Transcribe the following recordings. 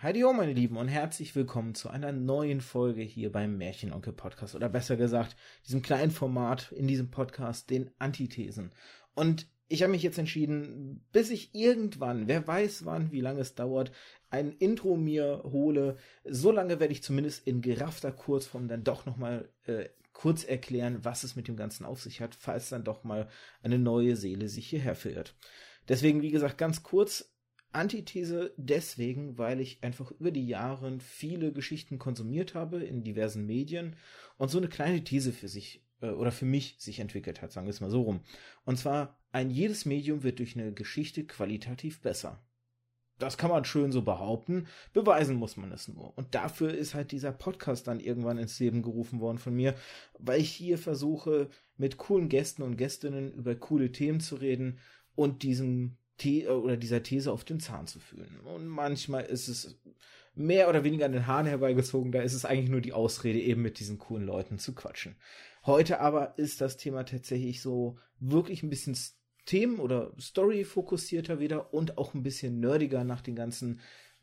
Heidi ho, meine Lieben, und herzlich willkommen zu einer neuen Folge hier beim Märchenonkel Podcast. Oder besser gesagt, diesem kleinen Format in diesem Podcast, den Antithesen. Und ich habe mich jetzt entschieden, bis ich irgendwann, wer weiß wann, wie lange es dauert, ein Intro mir hole. So lange werde ich zumindest in geraffter Kurzform dann doch nochmal äh, kurz erklären, was es mit dem Ganzen auf sich hat, falls dann doch mal eine neue Seele sich hierher verirrt. Deswegen, wie gesagt, ganz kurz, Antithese deswegen, weil ich einfach über die Jahre viele Geschichten konsumiert habe in diversen Medien und so eine kleine These für sich äh, oder für mich sich entwickelt hat, sagen wir es mal so rum. Und zwar, ein jedes Medium wird durch eine Geschichte qualitativ besser. Das kann man schön so behaupten, beweisen muss man es nur. Und dafür ist halt dieser Podcast dann irgendwann ins Leben gerufen worden von mir, weil ich hier versuche, mit coolen Gästen und Gästinnen über coole Themen zu reden und diesem The oder dieser These auf den Zahn zu fühlen. Und manchmal ist es mehr oder weniger an den Haaren herbeigezogen, da ist es eigentlich nur die Ausrede, eben mit diesen coolen Leuten zu quatschen. Heute aber ist das Thema tatsächlich so wirklich ein bisschen Themen- oder Story-fokussierter wieder und auch ein bisschen nerdiger nach den ganzen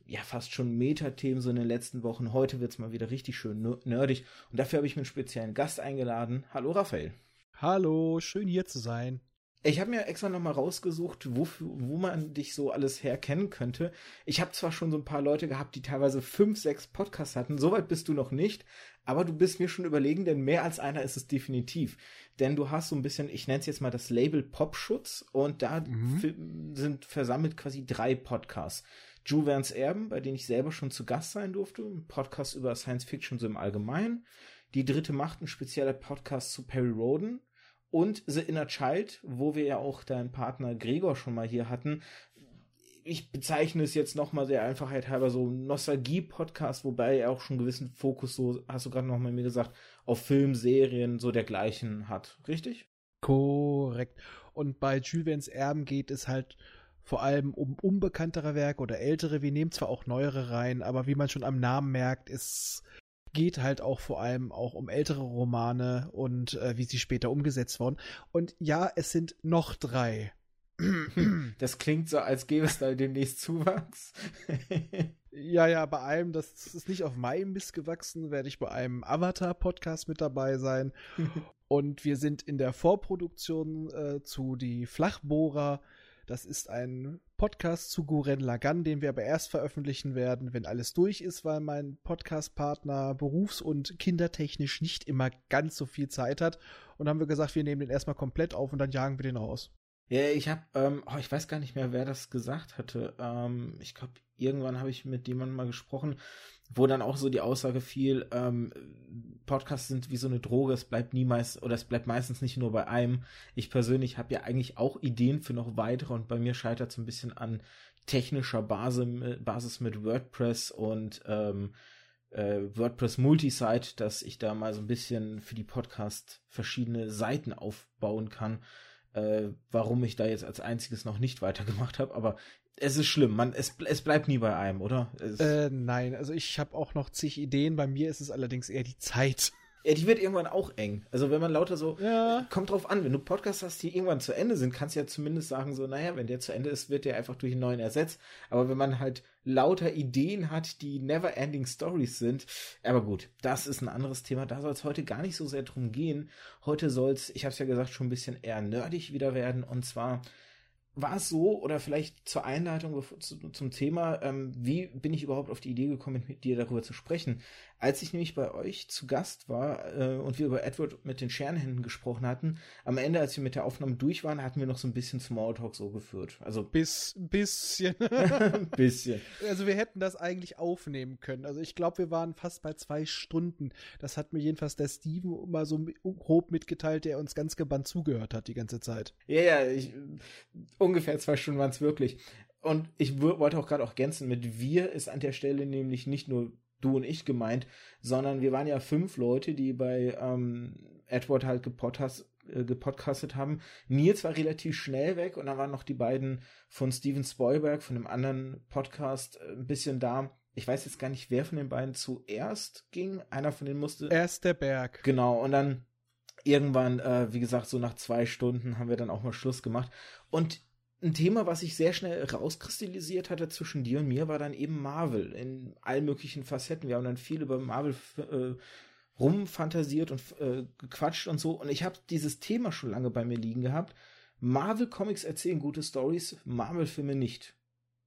ja fast schon Metathemen so in den letzten Wochen. Heute wird's mal wieder richtig schön nerdig und dafür habe ich mir einen speziellen Gast eingeladen. Hallo Raphael. Hallo, schön hier zu sein. Ich habe mir extra nochmal rausgesucht, wo, wo man dich so alles herkennen könnte. Ich habe zwar schon so ein paar Leute gehabt, die teilweise fünf, sechs Podcasts hatten. Soweit bist du noch nicht. Aber du bist mir schon überlegen, denn mehr als einer ist es definitiv. Denn du hast so ein bisschen, ich nenne es jetzt mal das Label Popschutz. Und da mhm. sind versammelt quasi drei Podcasts. Juverns Erben, bei denen ich selber schon zu Gast sein durfte. Ein Podcast über Science Fiction so im Allgemeinen. Die dritte Macht, ein spezieller Podcast zu Perry Roden und The Inner Child, wo wir ja auch deinen Partner Gregor schon mal hier hatten. Ich bezeichne es jetzt nochmal der Einfachheit halber so Nostalgie-Podcast, wobei er auch schon einen gewissen Fokus, so hast du gerade nochmal mir gesagt, auf Film, Serien, so dergleichen hat. Richtig? Korrekt. Und bei Jules Verne's Erben geht es halt vor allem um unbekanntere Werke oder ältere. Wir nehmen zwar auch neuere rein, aber wie man schon am Namen merkt, ist geht halt auch vor allem auch um ältere Romane und äh, wie sie später umgesetzt wurden. Und ja, es sind noch drei. Das klingt so, als gäbe es da demnächst Zuwachs. ja, ja, bei einem, das ist nicht auf meinem Mist gewachsen, werde ich bei einem Avatar-Podcast mit dabei sein. und wir sind in der Vorproduktion äh, zu die Flachbohrer. Das ist ein Podcast zu Guren Lagan, den wir aber erst veröffentlichen werden, wenn alles durch ist, weil mein Podcast-Partner berufs- und kindertechnisch nicht immer ganz so viel Zeit hat. Und haben wir gesagt, wir nehmen den erstmal komplett auf und dann jagen wir den raus. Ja, ich habe, ähm, oh, ich weiß gar nicht mehr, wer das gesagt hatte. Ähm, ich glaube, irgendwann habe ich mit jemandem mal gesprochen, wo dann auch so die Aussage fiel, ähm, Podcasts sind wie so eine Droge, es bleibt niemals oder es bleibt meistens nicht nur bei einem. Ich persönlich habe ja eigentlich auch Ideen für noch weitere und bei mir scheitert es ein bisschen an technischer Basis, Basis mit WordPress und ähm, äh, WordPress Multisite, dass ich da mal so ein bisschen für die Podcast verschiedene Seiten aufbauen kann äh, warum ich da jetzt als einziges noch nicht weitergemacht habe, aber es ist schlimm, man, es, es bleibt nie bei einem, oder? Äh, nein, also ich habe auch noch zig Ideen, bei mir ist es allerdings eher die Zeit. Ja, die wird irgendwann auch eng. Also wenn man lauter so, ja. kommt drauf an, wenn du Podcasts hast, die irgendwann zu Ende sind, kannst du ja zumindest sagen so, naja, wenn der zu Ende ist, wird der einfach durch einen neuen ersetzt. Aber wenn man halt lauter Ideen hat, die never ending Stories sind, aber gut, das ist ein anderes Thema. Da soll es heute gar nicht so sehr drum gehen. Heute soll es, ich habe es ja gesagt, schon ein bisschen eher nerdig wieder werden. Und zwar war es so, oder vielleicht zur Einleitung zum Thema, ähm, wie bin ich überhaupt auf die Idee gekommen, mit dir darüber zu sprechen? Als ich nämlich bei euch zu Gast war äh, und wir über Edward mit den Scherenhänden gesprochen hatten, am Ende, als wir mit der Aufnahme durch waren, hatten wir noch so ein bisschen Smalltalk so geführt. Also bis bisschen. bisschen. Also wir hätten das eigentlich aufnehmen können. Also ich glaube, wir waren fast bei zwei Stunden. Das hat mir jedenfalls der Steven mal so grob mitgeteilt, der uns ganz gebannt zugehört hat die ganze Zeit. Ja, ja, ich ungefähr zwei Stunden waren es wirklich. Und ich wollte auch gerade auch ergänzen, mit wir ist an der Stelle nämlich nicht nur du und ich gemeint, sondern wir waren ja fünf Leute, die bei ähm, Edward halt gepodcast, äh, gepodcastet haben. Nils war relativ schnell weg und dann waren noch die beiden von Steven Spoilberg, von einem anderen Podcast, äh, ein bisschen da. Ich weiß jetzt gar nicht, wer von den beiden zuerst ging. Einer von denen musste. Erst der Berg. Genau, und dann irgendwann, äh, wie gesagt, so nach zwei Stunden haben wir dann auch mal Schluss gemacht. Und ein Thema, was sich sehr schnell rauskristallisiert hatte zwischen dir und mir, war dann eben Marvel in allen möglichen Facetten. Wir haben dann viel über Marvel äh, rumfantasiert und äh, gequatscht und so. Und ich habe dieses Thema schon lange bei mir liegen gehabt. Marvel Comics erzählen gute Stories, Marvel Filme nicht.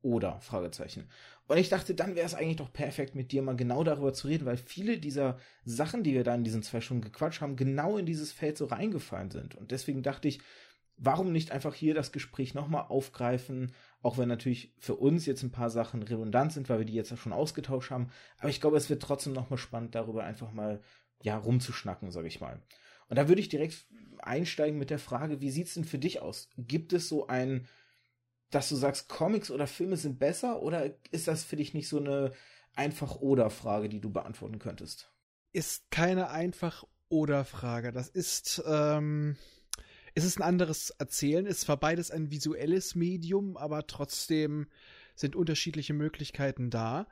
Oder? Fragezeichen. Und ich dachte, dann wäre es eigentlich doch perfekt, mit dir mal genau darüber zu reden, weil viele dieser Sachen, die wir da in diesen zwei Stunden gequatscht haben, genau in dieses Feld so reingefallen sind. Und deswegen dachte ich, warum nicht einfach hier das Gespräch nochmal aufgreifen, auch wenn natürlich für uns jetzt ein paar Sachen redundant sind, weil wir die jetzt schon ausgetauscht haben. Aber ich glaube, es wird trotzdem nochmal spannend, darüber einfach mal, ja, rumzuschnacken, sage ich mal. Und da würde ich direkt einsteigen mit der Frage, wie sieht's denn für dich aus? Gibt es so ein, dass du sagst, Comics oder Filme sind besser oder ist das für dich nicht so eine einfach oder Frage, die du beantworten könntest? Ist keine einfach oder Frage. Das ist, ähm, es ist ein anderes Erzählen. Es zwar beides ein visuelles Medium, aber trotzdem sind unterschiedliche Möglichkeiten da.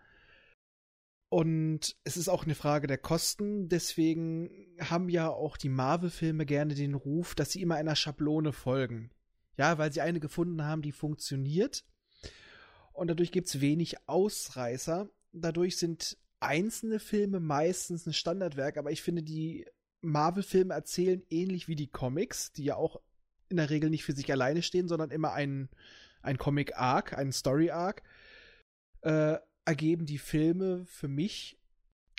Und es ist auch eine Frage der Kosten. Deswegen haben ja auch die Marvel-Filme gerne den Ruf, dass sie immer einer Schablone folgen. Ja, weil sie eine gefunden haben, die funktioniert. Und dadurch gibt es wenig Ausreißer. Dadurch sind einzelne Filme meistens ein Standardwerk, aber ich finde, die Marvel-Filme erzählen ähnlich wie die Comics, die ja auch in der Regel nicht für sich alleine stehen, sondern immer ein, ein Comic-Arc, einen Story-Arc, äh, ergeben die Filme für mich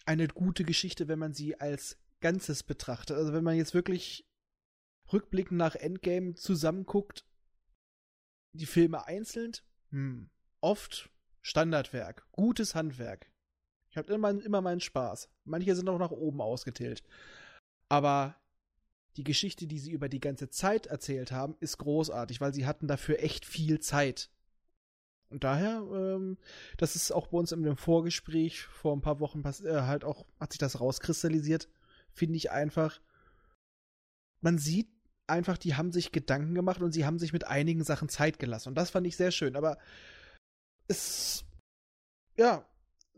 eine gute Geschichte, wenn man sie als Ganzes betrachtet. Also wenn man jetzt wirklich rückblickend nach Endgame zusammenguckt, die Filme einzeln, hm, oft Standardwerk, gutes Handwerk. Ich habe immer, immer meinen Spaß. Manche sind auch nach oben ausgetillt. Aber die Geschichte, die sie über die ganze Zeit erzählt haben, ist großartig, weil sie hatten dafür echt viel Zeit. Und daher, ähm, das ist auch bei uns in dem Vorgespräch vor ein paar Wochen äh, halt auch, hat sich das rauskristallisiert, finde ich einfach. Man sieht einfach, die haben sich Gedanken gemacht und sie haben sich mit einigen Sachen Zeit gelassen. Und das fand ich sehr schön. Aber es, ja,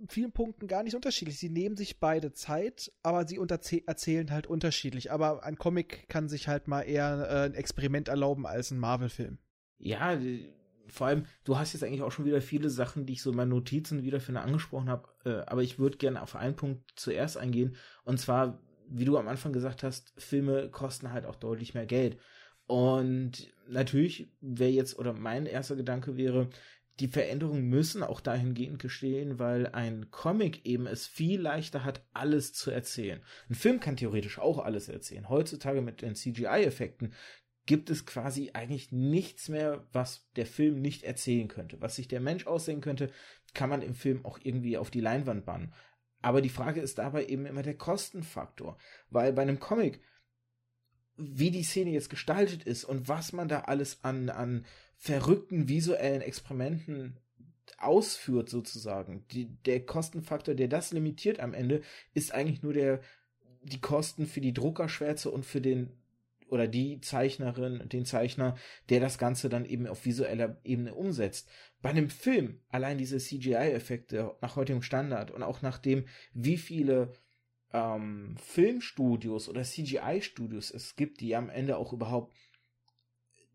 vielen Punkten gar nicht unterschiedlich. Sie nehmen sich beide Zeit, aber sie erzählen halt unterschiedlich. Aber ein Comic kann sich halt mal eher äh, ein Experiment erlauben als ein Marvel-Film. Ja, vor allem, du hast jetzt eigentlich auch schon wieder viele Sachen, die ich so in meinen Notizen wieder für angesprochen habe, äh, aber ich würde gerne auf einen Punkt zuerst eingehen. Und zwar, wie du am Anfang gesagt hast, Filme kosten halt auch deutlich mehr Geld. Und natürlich wäre jetzt, oder mein erster Gedanke wäre, die Veränderungen müssen auch dahingehend geschehen, weil ein Comic eben es viel leichter hat, alles zu erzählen. Ein Film kann theoretisch auch alles erzählen. Heutzutage mit den CGI-Effekten gibt es quasi eigentlich nichts mehr, was der Film nicht erzählen könnte. Was sich der Mensch aussehen könnte, kann man im Film auch irgendwie auf die Leinwand bannen. Aber die Frage ist dabei eben immer der Kostenfaktor, weil bei einem Comic, wie die Szene jetzt gestaltet ist und was man da alles an, an verrückten visuellen Experimenten ausführt sozusagen. Die, der Kostenfaktor, der das limitiert am Ende, ist eigentlich nur der, die Kosten für die Druckerschwärze und für den oder die Zeichnerin, den Zeichner, der das Ganze dann eben auf visueller Ebene umsetzt. Bei einem Film, allein diese CGI-Effekte nach heutigem Standard und auch nach dem, wie viele ähm, Filmstudios oder CGI-Studios es gibt, die am Ende auch überhaupt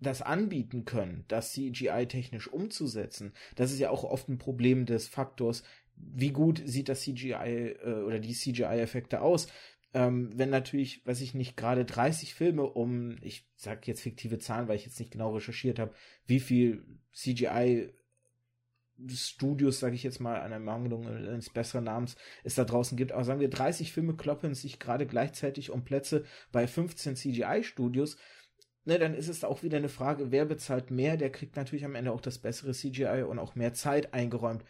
das anbieten können, das CGI-technisch umzusetzen. Das ist ja auch oft ein Problem des Faktors, wie gut sieht das CGI äh, oder die CGI-Effekte aus ähm, wenn natürlich, weiß ich nicht, gerade 30 Filme um, ich sag jetzt fiktive Zahlen, weil ich jetzt nicht genau recherchiert habe, wie viel CGI Studios, sage ich jetzt mal, an Ermangelung eines besseren Namens es da draußen gibt. Aber sagen wir, 30 Filme kloppen sich gerade gleichzeitig um Plätze bei 15 CGI-Studios. Ne, dann ist es auch wieder eine Frage, wer bezahlt mehr, der kriegt natürlich am Ende auch das bessere CGI und auch mehr Zeit eingeräumt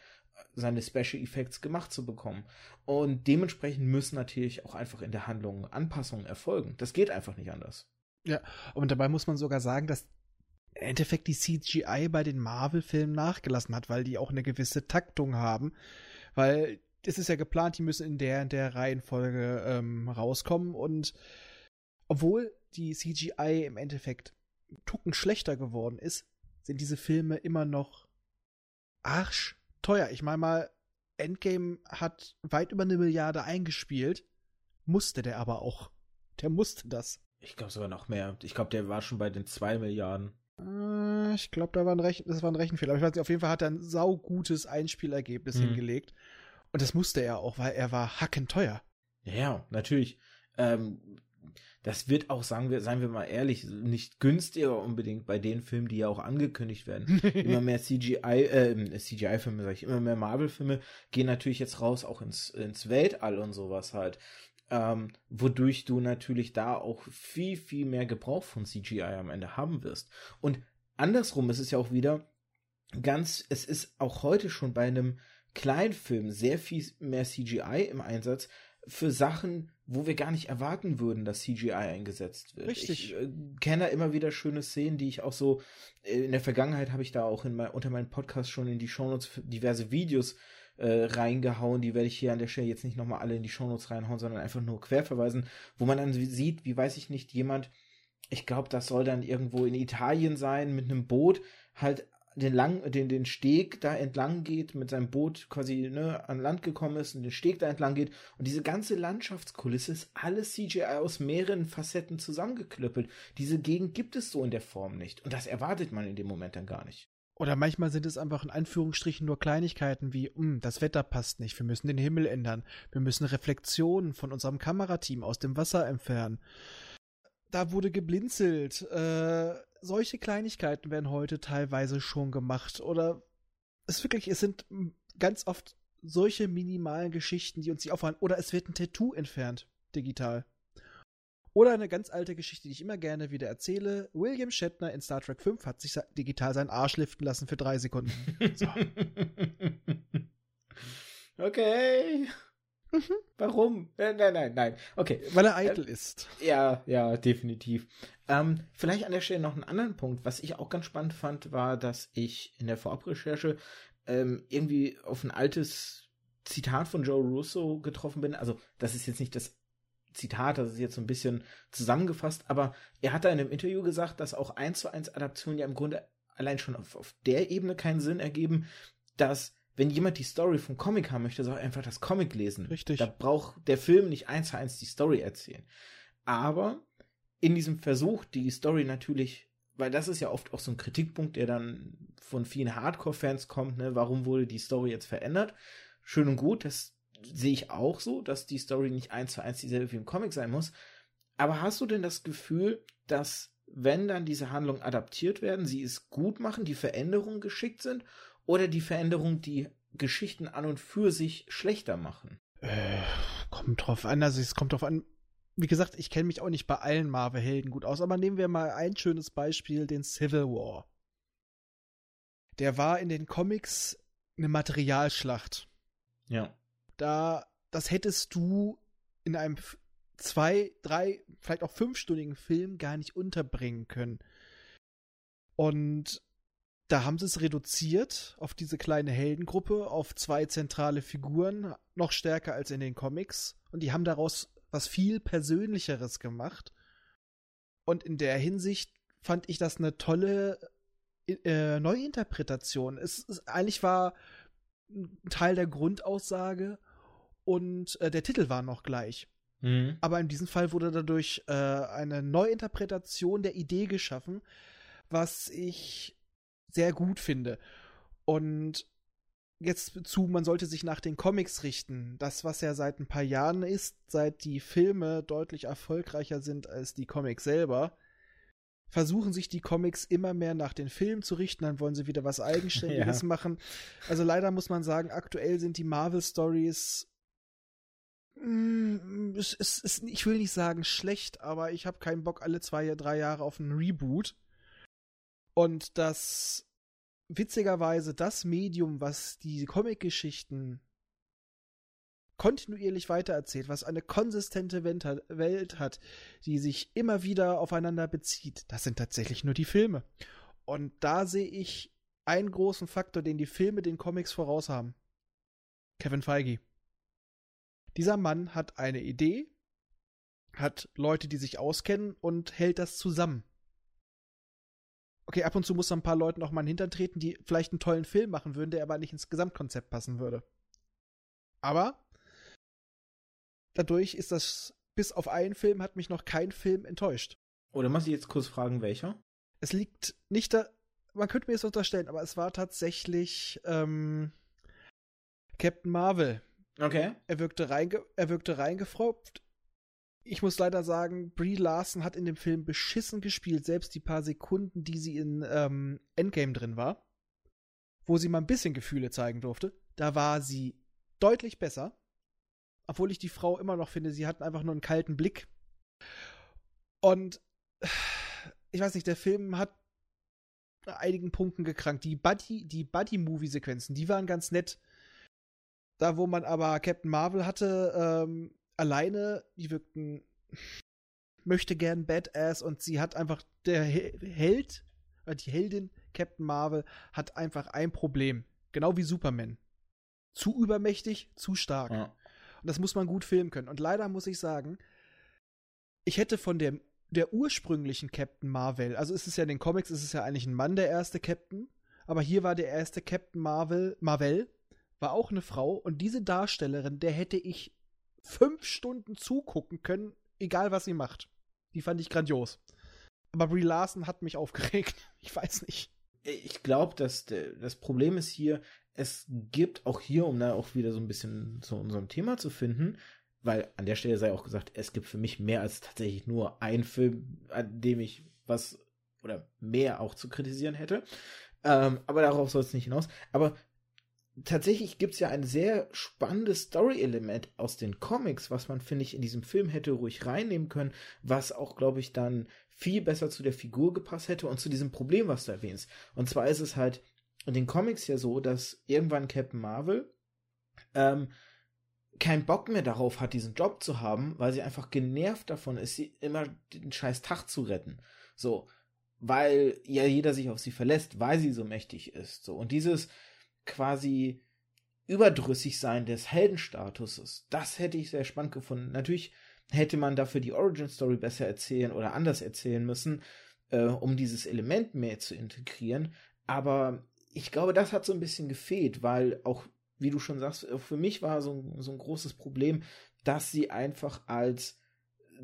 seine Special Effects gemacht zu bekommen. Und dementsprechend müssen natürlich auch einfach in der Handlung Anpassungen erfolgen. Das geht einfach nicht anders. Ja, und dabei muss man sogar sagen, dass im Endeffekt die CGI bei den Marvel-Filmen nachgelassen hat, weil die auch eine gewisse Taktung haben. Weil es ist ja geplant, die müssen in der, in der Reihenfolge ähm, rauskommen und obwohl die CGI im Endeffekt Tucken schlechter geworden ist, sind diese Filme immer noch arsch teuer. Ich meine mal, Endgame hat weit über eine Milliarde eingespielt, musste der aber auch. Der musste das. Ich glaube sogar noch mehr. Ich glaube, der war schon bei den zwei Milliarden. Äh, ich glaube, da war ein Rech das war ein Rechenfehler. Aber ich weiß nicht, auf jeden Fall hat er ein saugutes Einspielergebnis mhm. hingelegt. Und das musste er auch, weil er war hackenteuer. Ja, natürlich. Ähm, das wird auch, sagen wir, seien wir mal ehrlich, nicht günstiger unbedingt bei den Filmen, die ja auch angekündigt werden. immer mehr CGI, äh, CGI-Filme, sag ich, immer mehr Marvel-Filme gehen natürlich jetzt raus, auch ins, ins Weltall und sowas halt. Ähm, wodurch du natürlich da auch viel, viel mehr Gebrauch von CGI am Ende haben wirst. Und andersrum ist es ja auch wieder ganz, es ist auch heute schon bei einem Kleinfilm sehr viel mehr CGI im Einsatz für Sachen, wo wir gar nicht erwarten würden, dass CGI eingesetzt wird. Richtig. Ich äh, kenne da immer wieder schöne Szenen, die ich auch so äh, in der Vergangenheit habe ich da auch in mein, unter meinem Podcast schon in die Shownotes diverse Videos äh, reingehauen. Die werde ich hier an der Stelle jetzt nicht nochmal alle in die Shownotes reinhauen, sondern einfach nur quer verweisen, wo man dann sieht, wie weiß ich nicht, jemand, ich glaube, das soll dann irgendwo in Italien sein, mit einem Boot halt den lang, den, den Steg da entlang geht, mit seinem Boot quasi ne, an Land gekommen ist und den Steg da entlang geht. Und diese ganze Landschaftskulisse ist alles CGI aus mehreren Facetten zusammengeklöppelt. Diese Gegend gibt es so in der Form nicht. Und das erwartet man in dem Moment dann gar nicht. Oder manchmal sind es einfach in Anführungsstrichen nur Kleinigkeiten wie, hm, das Wetter passt nicht, wir müssen den Himmel ändern, wir müssen Reflexionen von unserem Kamerateam aus dem Wasser entfernen. Da wurde geblinzelt, äh, solche Kleinigkeiten werden heute teilweise schon gemacht. Oder es wirklich, es sind ganz oft solche minimalen Geschichten, die uns die auffallen. Oder es wird ein Tattoo entfernt, digital. Oder eine ganz alte Geschichte, die ich immer gerne wieder erzähle. William Shatner in Star Trek 5 hat sich digital seinen Arsch liften lassen für drei Sekunden. So. okay. Mhm. Warum? Nein, nein, nein. Okay. Weil er eitel äh, ist. Ja, ja, definitiv. Ähm, vielleicht an der Stelle noch einen anderen Punkt. Was ich auch ganz spannend fand, war, dass ich in der Vorabrecherche ähm, irgendwie auf ein altes Zitat von Joe Russo getroffen bin. Also, das ist jetzt nicht das Zitat, das ist jetzt so ein bisschen zusammengefasst, aber er hat da in einem Interview gesagt, dass auch eins zu eins Adaptionen ja im Grunde allein schon auf, auf der Ebene keinen Sinn ergeben, dass wenn jemand die Story vom Comic haben möchte, soll er einfach das Comic lesen. Richtig. Da braucht der Film nicht eins zu eins die Story erzählen. Aber in diesem Versuch, die Story natürlich, weil das ist ja oft auch so ein Kritikpunkt, der dann von vielen Hardcore-Fans kommt, ne, warum wurde die Story jetzt verändert? Schön und gut, das sehe ich auch so, dass die Story nicht eins zu eins dieselbe wie im Comic sein muss. Aber hast du denn das Gefühl, dass wenn dann diese Handlungen adaptiert werden, sie es gut machen, die Veränderungen geschickt sind oder die Veränderungen die Geschichten an und für sich schlechter machen? Äh, kommt drauf an, also es kommt drauf an. Wie gesagt, ich kenne mich auch nicht bei allen Marvel-Helden gut aus, aber nehmen wir mal ein schönes Beispiel, den Civil War. Der war in den Comics eine Materialschlacht. Ja. Da, das hättest du in einem zwei, drei, vielleicht auch fünfstündigen Film gar nicht unterbringen können. Und da haben sie es reduziert auf diese kleine Heldengruppe, auf zwei zentrale Figuren, noch stärker als in den Comics. Und die haben daraus was viel Persönlicheres gemacht. Und in der Hinsicht fand ich das eine tolle äh, Neuinterpretation. Es, es eigentlich war ein Teil der Grundaussage und äh, der Titel war noch gleich. Mhm. Aber in diesem Fall wurde dadurch äh, eine Neuinterpretation der Idee geschaffen, was ich sehr gut finde. Und jetzt zu, man sollte sich nach den Comics richten. Das, was ja seit ein paar Jahren ist, seit die Filme deutlich erfolgreicher sind als die Comics selber, versuchen sich die Comics immer mehr nach den Filmen zu richten, dann wollen sie wieder was Eigenständiges ja. machen. Also leider muss man sagen, aktuell sind die Marvel Stories mm, ich will nicht sagen schlecht, aber ich habe keinen Bock alle zwei, drei Jahre auf einen Reboot. Und das witzigerweise das Medium, was die Comic-Geschichten kontinuierlich weitererzählt, was eine konsistente Welt hat, die sich immer wieder aufeinander bezieht, das sind tatsächlich nur die Filme. Und da sehe ich einen großen Faktor, den die Filme den Comics voraus haben. Kevin Feige. Dieser Mann hat eine Idee, hat Leute, die sich auskennen und hält das zusammen okay, ab und zu muss da ein paar Leuten auch mal in den Hintern treten, die vielleicht einen tollen Film machen würden, der aber nicht ins Gesamtkonzept passen würde. Aber dadurch ist das, bis auf einen Film hat mich noch kein Film enttäuscht. Oder muss ich jetzt kurz fragen, welcher? Es liegt nicht da, man könnte mir es unterstellen, aber es war tatsächlich ähm, Captain Marvel. Okay. Er wirkte, reinge er wirkte reingefropft. Ich muss leider sagen, Brie Larson hat in dem Film beschissen gespielt, selbst die paar Sekunden, die sie in ähm, Endgame drin war, wo sie mal ein bisschen Gefühle zeigen durfte. Da war sie deutlich besser. Obwohl ich die Frau immer noch finde, sie hat einfach nur einen kalten Blick. Und ich weiß nicht, der Film hat einigen Punkten gekrankt. Die Buddy, die Buddy-Movie-Sequenzen, die waren ganz nett. Da, wo man aber Captain Marvel hatte, ähm, alleine, die wirkten möchte gern Badass und sie hat einfach der Held, äh, die Heldin Captain Marvel hat einfach ein Problem. Genau wie Superman. Zu übermächtig, zu stark. Ja. Und das muss man gut filmen können. Und leider muss ich sagen, ich hätte von dem der ursprünglichen Captain Marvel, also ist es ja in den Comics, ist es ja eigentlich ein Mann, der erste Captain, aber hier war der erste Captain Marvel, Marvel, war auch eine Frau und diese Darstellerin, der hätte ich fünf Stunden zugucken können, egal was sie macht. Die fand ich grandios. Aber Brie Larson hat mich aufgeregt. Ich weiß nicht. Ich glaube, dass das Problem ist hier, es gibt auch hier, um da auch wieder so ein bisschen zu unserem Thema zu finden, weil an der Stelle sei auch gesagt, es gibt für mich mehr als tatsächlich nur ein Film, an dem ich was oder mehr auch zu kritisieren hätte. Ähm, aber darauf soll es nicht hinaus. Aber tatsächlich gibt es ja ein sehr spannendes Story-Element aus den Comics, was man, finde ich, in diesem Film hätte ruhig reinnehmen können, was auch, glaube ich, dann viel besser zu der Figur gepasst hätte und zu diesem Problem, was du erwähnst. Und zwar ist es halt in den Comics ja so, dass irgendwann Captain Marvel ähm, keinen Bock mehr darauf hat, diesen Job zu haben, weil sie einfach genervt davon ist, sie immer den scheiß Tag zu retten. So, weil ja jeder sich auf sie verlässt, weil sie so mächtig ist. So, und dieses quasi überdrüssig sein des Heldenstatuses, das hätte ich sehr spannend gefunden. Natürlich hätte man dafür die Origin Story besser erzählen oder anders erzählen müssen, äh, um dieses Element mehr zu integrieren. Aber ich glaube, das hat so ein bisschen gefehlt, weil auch wie du schon sagst, für mich war so, so ein großes Problem, dass sie einfach als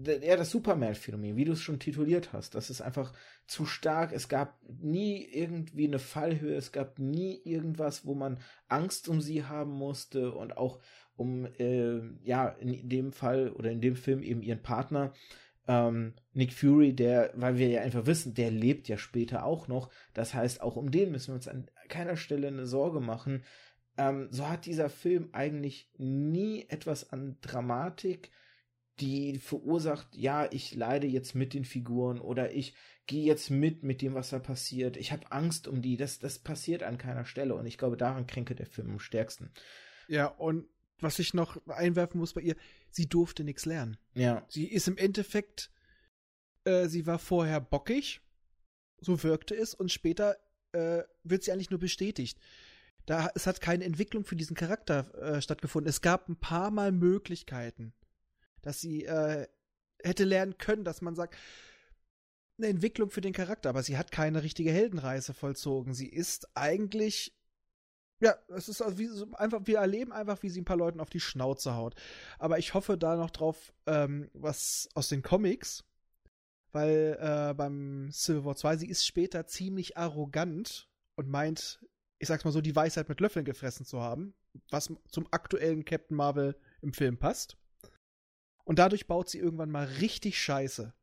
ja, das Superman-Phänomen, wie du es schon tituliert hast, das ist einfach zu stark. Es gab nie irgendwie eine Fallhöhe, es gab nie irgendwas, wo man Angst um sie haben musste und auch um, äh, ja, in dem Fall oder in dem Film eben ihren Partner, ähm, Nick Fury, der, weil wir ja einfach wissen, der lebt ja später auch noch. Das heißt, auch um den müssen wir uns an keiner Stelle eine Sorge machen. Ähm, so hat dieser Film eigentlich nie etwas an Dramatik, die verursacht, ja, ich leide jetzt mit den Figuren oder ich gehe jetzt mit mit dem, was da passiert. Ich habe Angst um die. Das, das passiert an keiner Stelle und ich glaube, daran kränke der Film am stärksten. Ja, und was ich noch einwerfen muss bei ihr, sie durfte nichts lernen. Ja. Sie ist im Endeffekt, äh, sie war vorher bockig, so wirkte es, und später äh, wird sie eigentlich nur bestätigt da, es hat keine Entwicklung für diesen Charakter äh, stattgefunden. Es gab ein paar Mal Möglichkeiten, dass sie äh, hätte lernen können, dass man sagt, eine Entwicklung für den Charakter, aber sie hat keine richtige Heldenreise vollzogen. Sie ist eigentlich ja, es ist also wie, so einfach, wir erleben einfach, wie sie ein paar Leuten auf die Schnauze haut. Aber ich hoffe da noch drauf, ähm, was aus den Comics, weil äh, beim Civil War 2, sie ist später ziemlich arrogant und meint, ich sag's mal so, die Weisheit mit Löffeln gefressen zu haben, was zum aktuellen Captain Marvel im Film passt. Und dadurch baut sie irgendwann mal richtig Scheiße.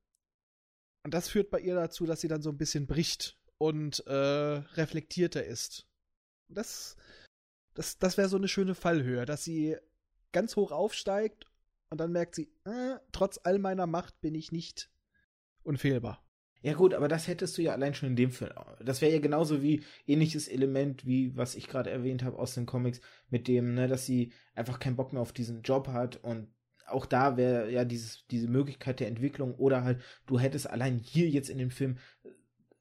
Und das führt bei ihr dazu, dass sie dann so ein bisschen bricht und äh, reflektierter ist. Das, das, das wäre so eine schöne Fallhöhe, dass sie ganz hoch aufsteigt und dann merkt sie, äh, trotz all meiner Macht bin ich nicht unfehlbar. Ja gut, aber das hättest du ja allein schon in dem Film. Das wäre ja genauso wie ähnliches Element, wie was ich gerade erwähnt habe aus den Comics, mit dem, ne, dass sie einfach keinen Bock mehr auf diesen Job hat und auch da wäre ja dieses, diese Möglichkeit der Entwicklung oder halt, du hättest allein hier jetzt in dem Film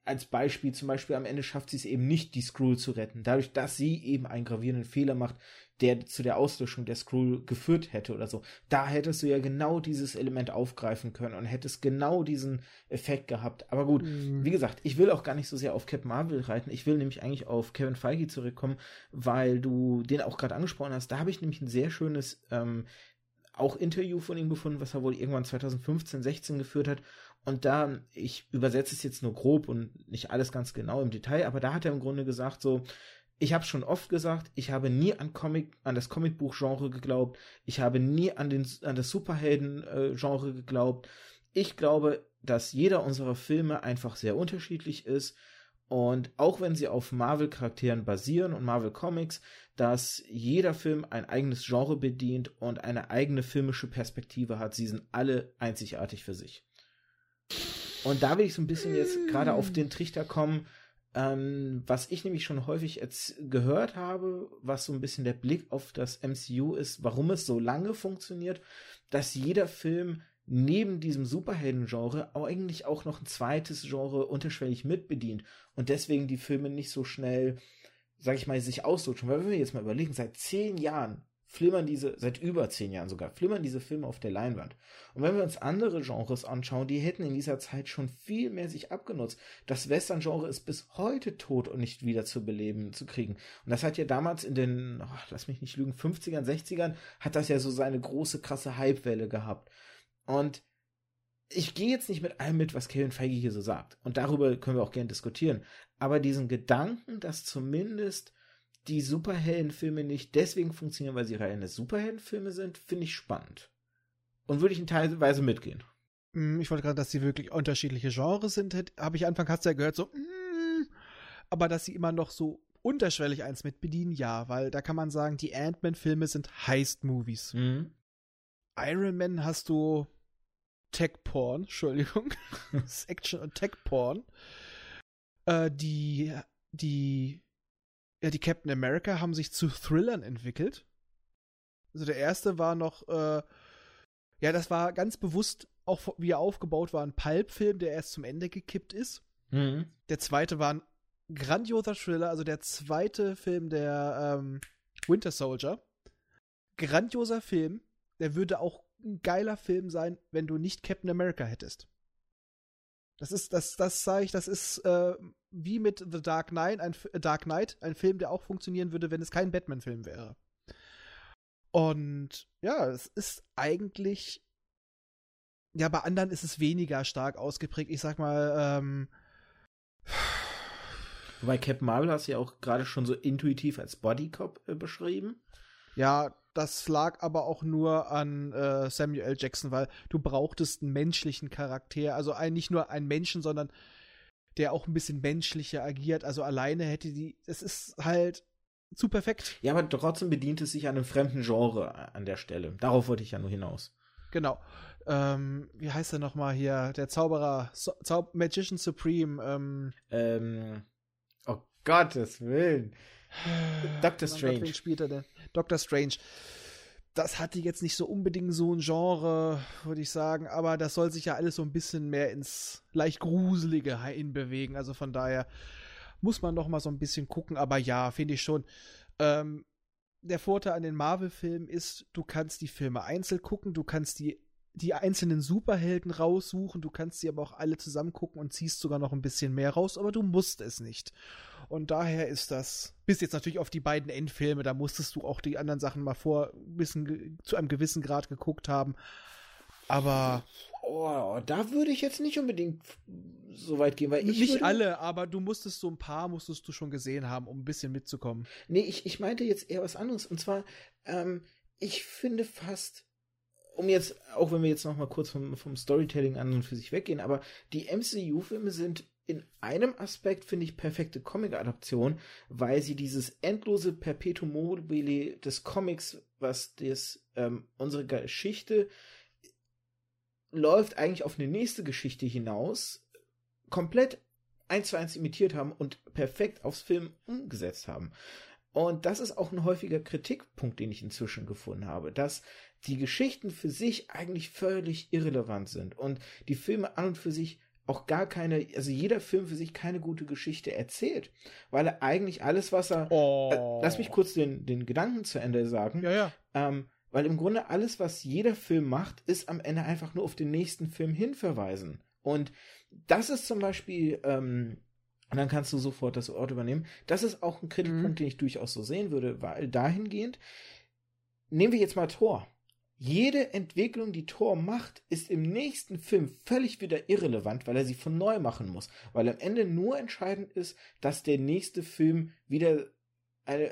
als Beispiel, zum Beispiel am Ende schafft sie es eben nicht, die Skrull zu retten. Dadurch, dass sie eben einen gravierenden Fehler macht, der zu der Auslöschung der Skrull geführt hätte oder so. Da hättest du ja genau dieses Element aufgreifen können und hättest genau diesen Effekt gehabt. Aber gut, mhm. wie gesagt, ich will auch gar nicht so sehr auf Captain Marvel reiten. Ich will nämlich eigentlich auf Kevin Feige zurückkommen, weil du den auch gerade angesprochen hast. Da habe ich nämlich ein sehr schönes ähm, auch Interview von ihm gefunden, was er wohl irgendwann 2015, 16 geführt hat. Und da, ich übersetze es jetzt nur grob und nicht alles ganz genau im Detail, aber da hat er im Grunde gesagt, so, ich habe schon oft gesagt, ich habe nie an Comic, an das Comicbuch-Genre geglaubt, ich habe nie an, den, an das Superhelden-Genre geglaubt. Ich glaube, dass jeder unserer Filme einfach sehr unterschiedlich ist und auch wenn sie auf Marvel-Charakteren basieren und Marvel Comics, dass jeder Film ein eigenes Genre bedient und eine eigene filmische Perspektive hat. Sie sind alle einzigartig für sich. Und da will ich so ein bisschen jetzt gerade auf den Trichter kommen, ähm, was ich nämlich schon häufig gehört habe, was so ein bisschen der Blick auf das MCU ist, warum es so lange funktioniert, dass jeder Film neben diesem Superhelden-Genre eigentlich auch noch ein zweites Genre unterschwellig mitbedient und deswegen die Filme nicht so schnell, sag ich mal, sich auslutschen. Weil wenn wir jetzt mal überlegen, seit zehn Jahren flimmern diese, seit über zehn Jahren sogar, flimmern diese Filme auf der Leinwand. Und wenn wir uns andere Genres anschauen, die hätten in dieser Zeit schon viel mehr sich abgenutzt. Das Western-Genre ist bis heute tot und nicht wieder zu beleben zu kriegen. Und das hat ja damals in den, oh, lass mich nicht lügen, 50ern, 60ern, hat das ja so seine große, krasse Hypewelle gehabt. Und ich gehe jetzt nicht mit allem mit, was Kevin Feige hier so sagt. Und darüber können wir auch gerne diskutieren. Aber diesen Gedanken, dass zumindest die Superheldenfilme nicht deswegen funktionieren, weil sie reine Superheldenfilme sind, finde ich spannend. Und würde ich in teilweise mitgehen. Hm, ich wollte gerade, dass sie wirklich unterschiedliche Genres sind, habe ich Anfang hast du ja gehört, so, mm, aber dass sie immer noch so unterschwellig eins mitbedienen, ja, weil da kann man sagen, die Ant-Man-Filme sind Heist-Movies. Mhm. Iron Man hast du Tech-Porn, Entschuldigung. Action- und Tech-Porn. Äh, die, die, ja, die Captain America haben sich zu Thrillern entwickelt. Also der erste war noch, äh, ja, das war ganz bewusst, auch wie er aufgebaut war, ein Pulp-Film, der erst zum Ende gekippt ist. Mhm. Der zweite war ein grandioser Thriller, also der zweite Film der ähm, Winter Soldier. Grandioser Film, der würde auch ein geiler Film sein, wenn du nicht Captain America hättest. Das ist, das, das sage ich, das ist äh, wie mit The Dark Knight, ein Dark Knight, ein Film, der auch funktionieren würde, wenn es kein Batman-Film wäre. Und ja, es ist eigentlich, ja, bei anderen ist es weniger stark ausgeprägt. Ich sag mal, ähm, Wobei Captain Marvel hast du ja auch gerade schon so intuitiv als Bodycop äh, beschrieben. Ja, das lag aber auch nur an äh, Samuel. Jackson, weil du brauchtest einen menschlichen Charakter, also ein, nicht nur einen Menschen, sondern der auch ein bisschen menschlicher agiert. Also alleine hätte die, es ist halt zu perfekt. Ja, aber trotzdem bedient es sich an einem fremden Genre an der Stelle. Darauf wollte ich ja nur hinaus. Genau. Ähm, wie heißt er nochmal hier? Der Zauberer, Zau Magician Supreme. Ähm, ähm, oh Gottes Willen. Doctor Strange. Wen spielt er denn? Doctor Strange. Das hatte jetzt nicht so unbedingt so ein Genre, würde ich sagen, aber das soll sich ja alles so ein bisschen mehr ins leicht Gruselige hinbewegen. Also von daher muss man doch mal so ein bisschen gucken. Aber ja, finde ich schon. Ähm, der Vorteil an den Marvel-Filmen ist, du kannst die Filme einzeln gucken, du kannst die die einzelnen Superhelden raussuchen, du kannst sie aber auch alle zusammen gucken und ziehst sogar noch ein bisschen mehr raus, aber du musst es nicht. Und daher ist das, bis jetzt natürlich auf die beiden Endfilme, da musstest du auch die anderen Sachen mal vor bisschen, zu einem gewissen Grad geguckt haben. Aber. Oh, da würde ich jetzt nicht unbedingt so weit gehen, weil ich. Nicht alle, aber du musstest so ein paar musstest du schon gesehen haben, um ein bisschen mitzukommen. Nee, ich, ich meinte jetzt eher was anderes. Und zwar, ähm, ich finde fast, um jetzt, auch wenn wir jetzt noch mal kurz vom, vom Storytelling an und für sich weggehen, aber die MCU-Filme sind in einem Aspekt, finde ich, perfekte Comic-Adaption, weil sie dieses endlose Perpetuum mobile des Comics, was das, ähm, unsere Geschichte läuft eigentlich auf eine nächste Geschichte hinaus, komplett eins zu eins imitiert haben und perfekt aufs Film umgesetzt haben. Und das ist auch ein häufiger Kritikpunkt, den ich inzwischen gefunden habe, dass die Geschichten für sich eigentlich völlig irrelevant sind und die Filme an und für sich auch gar keine, also jeder Film für sich keine gute Geschichte erzählt, weil er eigentlich alles, was er, oh. äh, lass mich kurz den, den Gedanken zu Ende sagen, ja, ja. Ähm, weil im Grunde alles, was jeder Film macht, ist am Ende einfach nur auf den nächsten Film hinverweisen. Und das ist zum Beispiel, ähm, und dann kannst du sofort das Ort übernehmen. Das ist auch ein Kritikpunkt, mhm. den ich durchaus so sehen würde, weil dahingehend, nehmen wir jetzt mal Thor. Jede Entwicklung, die Thor macht, ist im nächsten Film völlig wieder irrelevant, weil er sie von neu machen muss. Weil am Ende nur entscheidend ist, dass der nächste Film wieder eine,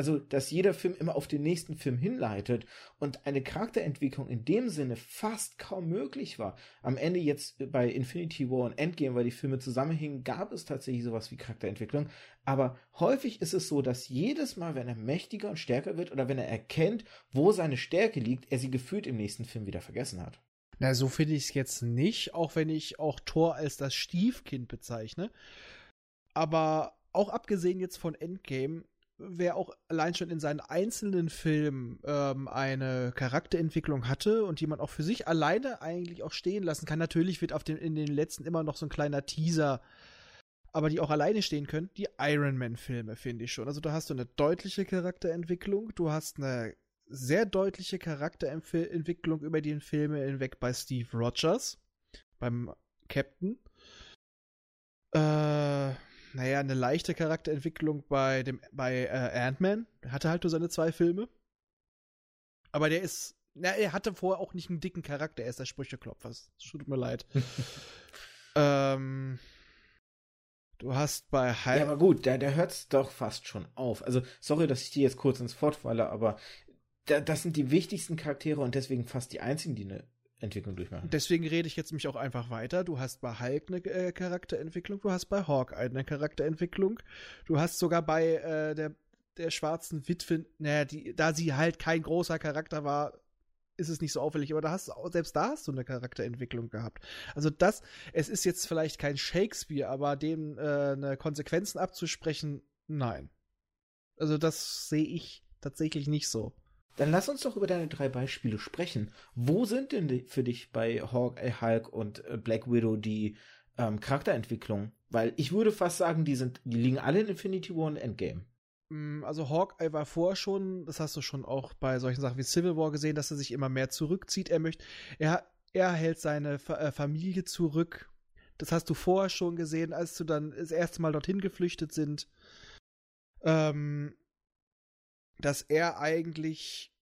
also dass jeder Film immer auf den nächsten Film hinleitet und eine Charakterentwicklung in dem Sinne fast kaum möglich war. Am Ende jetzt bei Infinity War und Endgame, weil die Filme zusammenhingen, gab es tatsächlich sowas wie Charakterentwicklung. Aber häufig ist es so, dass jedes Mal, wenn er mächtiger und stärker wird oder wenn er erkennt, wo seine Stärke liegt, er sie gefühlt im nächsten Film wieder vergessen hat. Na, so finde ich es jetzt nicht, auch wenn ich auch Thor als das Stiefkind bezeichne. Aber auch abgesehen jetzt von Endgame wer auch allein schon in seinen einzelnen Filmen ähm, eine Charakterentwicklung hatte und die man auch für sich alleine eigentlich auch stehen lassen kann. Natürlich wird auf den, in den letzten immer noch so ein kleiner Teaser, aber die auch alleine stehen können, die Iron Man-Filme, finde ich schon. Also da hast du eine deutliche Charakterentwicklung, du hast eine sehr deutliche Charakterentwicklung über die Filme hinweg bei Steve Rogers, beim Captain. Äh naja, eine leichte Charakterentwicklung bei dem bei äh, Ant-Man. Der hatte halt nur seine zwei Filme. Aber der ist, na, er hatte vorher auch nicht einen dicken Charakter, er ist der Sprücheklopfer. Es tut mir leid. ähm, du hast bei Hulk. Ja, aber gut, da, da hört es doch fast schon auf. Also, sorry, dass ich dir jetzt kurz ins Wort falle, aber da, das sind die wichtigsten Charaktere und deswegen fast die einzigen, die eine Entwicklung durchmachen. Deswegen rede ich jetzt mich auch einfach weiter. Du hast bei Hulk eine äh, Charakterentwicklung, du hast bei Hawkeye eine Charakterentwicklung, du hast sogar bei äh, der, der schwarzen Witwe, naja, die, da sie halt kein großer Charakter war, ist es nicht so auffällig, aber da hast selbst da hast du eine Charakterentwicklung gehabt. Also das, es ist jetzt vielleicht kein Shakespeare, aber dem äh, eine Konsequenzen abzusprechen, nein. Also das sehe ich tatsächlich nicht so. Dann lass uns doch über deine drei Beispiele sprechen. Wo sind denn für dich bei Hawk, äh, Hulk und äh, Black Widow die ähm, Charakterentwicklungen? Weil ich würde fast sagen, die sind, die liegen alle in Infinity War und Endgame. Mm, also Hawkeye war vorher schon, das hast du schon auch bei solchen Sachen wie Civil War gesehen, dass er sich immer mehr zurückzieht. Er möchte, er, er hält seine Fa äh, Familie zurück. Das hast du vorher schon gesehen, als du dann das erste Mal dorthin geflüchtet sind. Ähm, dass er eigentlich